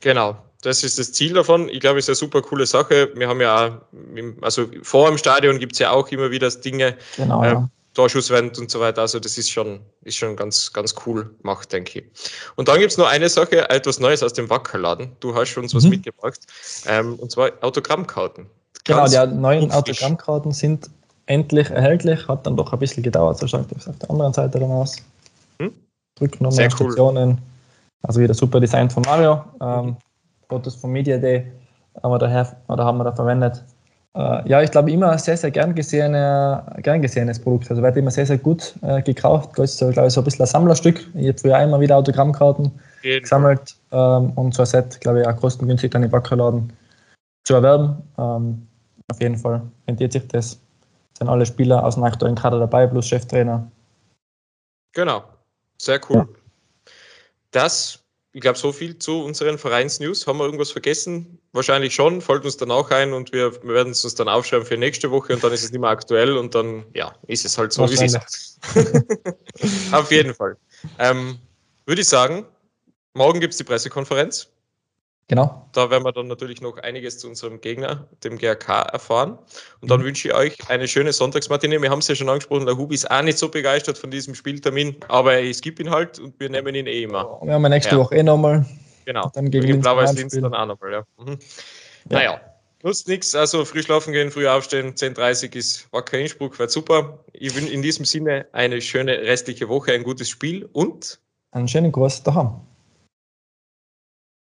Genau, das ist das Ziel davon. Ich glaube, es ist eine super coole Sache. Wir haben ja auch, also vor dem Stadion gibt es ja auch immer wieder Dinge, genau, äh, ja. Torschusswand und so weiter. Also das ist schon, ist schon ganz, ganz cool gemacht, denke ich. Und dann gibt es noch eine Sache, etwas Neues aus dem Wackerladen. Du hast uns was mhm. mitgebracht, ähm, und zwar Autogrammkarten. Ganz genau, die neuen Autogrammkarten sind endlich erhältlich. Hat dann doch ein bisschen gedauert, so schaut es auf der anderen Seite dann aus. Hm? Rücknummer, Sehr Stationen. Cool. Also wieder super Design von Mario. Ähm, Fotos vom Media Day haben wir, daher, oder haben wir da verwendet. Äh, ja, ich glaube immer sehr, sehr gern, gesehene, gern gesehenes Produkt. Also wird immer sehr, sehr gut äh, gekauft. Das ist, glaube ich, so ein bisschen ein Sammlerstück. Ich habe früher einmal wieder Autogrammkarten Jeden gesammelt ähm, und so ein Set, glaube ich, auch kostengünstig dann im Backerladen zu erwerben. Ähm, auf jeden Fall rentiert sich das sind alle Spieler aus dem aktuellen Kader dabei, plus Cheftrainer. Genau, sehr cool. Ja. Das, ich glaube, so viel zu unseren Vereinsnews. Haben wir irgendwas vergessen? Wahrscheinlich schon, folgt uns dann auch ein und wir, wir werden es uns dann aufschreiben für nächste Woche und dann ist es nicht mehr aktuell und dann, ja, ist es halt so, wie es ist. Auf jeden Fall. Ähm, Würde ich sagen, morgen gibt es die Pressekonferenz. Genau. Da werden wir dann natürlich noch einiges zu unserem Gegner, dem GRK, erfahren. Und dann mhm. wünsche ich euch eine schöne Sonntagsmatinee. Wir haben es ja schon angesprochen, der Hubi ist auch nicht so begeistert von diesem Spieltermin, aber ich skippe ihn halt und wir nehmen ihn eh immer. Wir haben nächste ja. Woche eh nochmal. Genau. Dann gegen, gegen Blau-Weiß Linz dann auch nochmal, ja. Mhm. ja. Naja, nutzt nichts. Also früh schlafen gehen, früh aufstehen. 10.30 Uhr ist Wacker Innsbruck, wird super. Ich wünsche in diesem Sinne eine schöne restliche Woche, ein gutes Spiel und einen schönen Kurs daheim.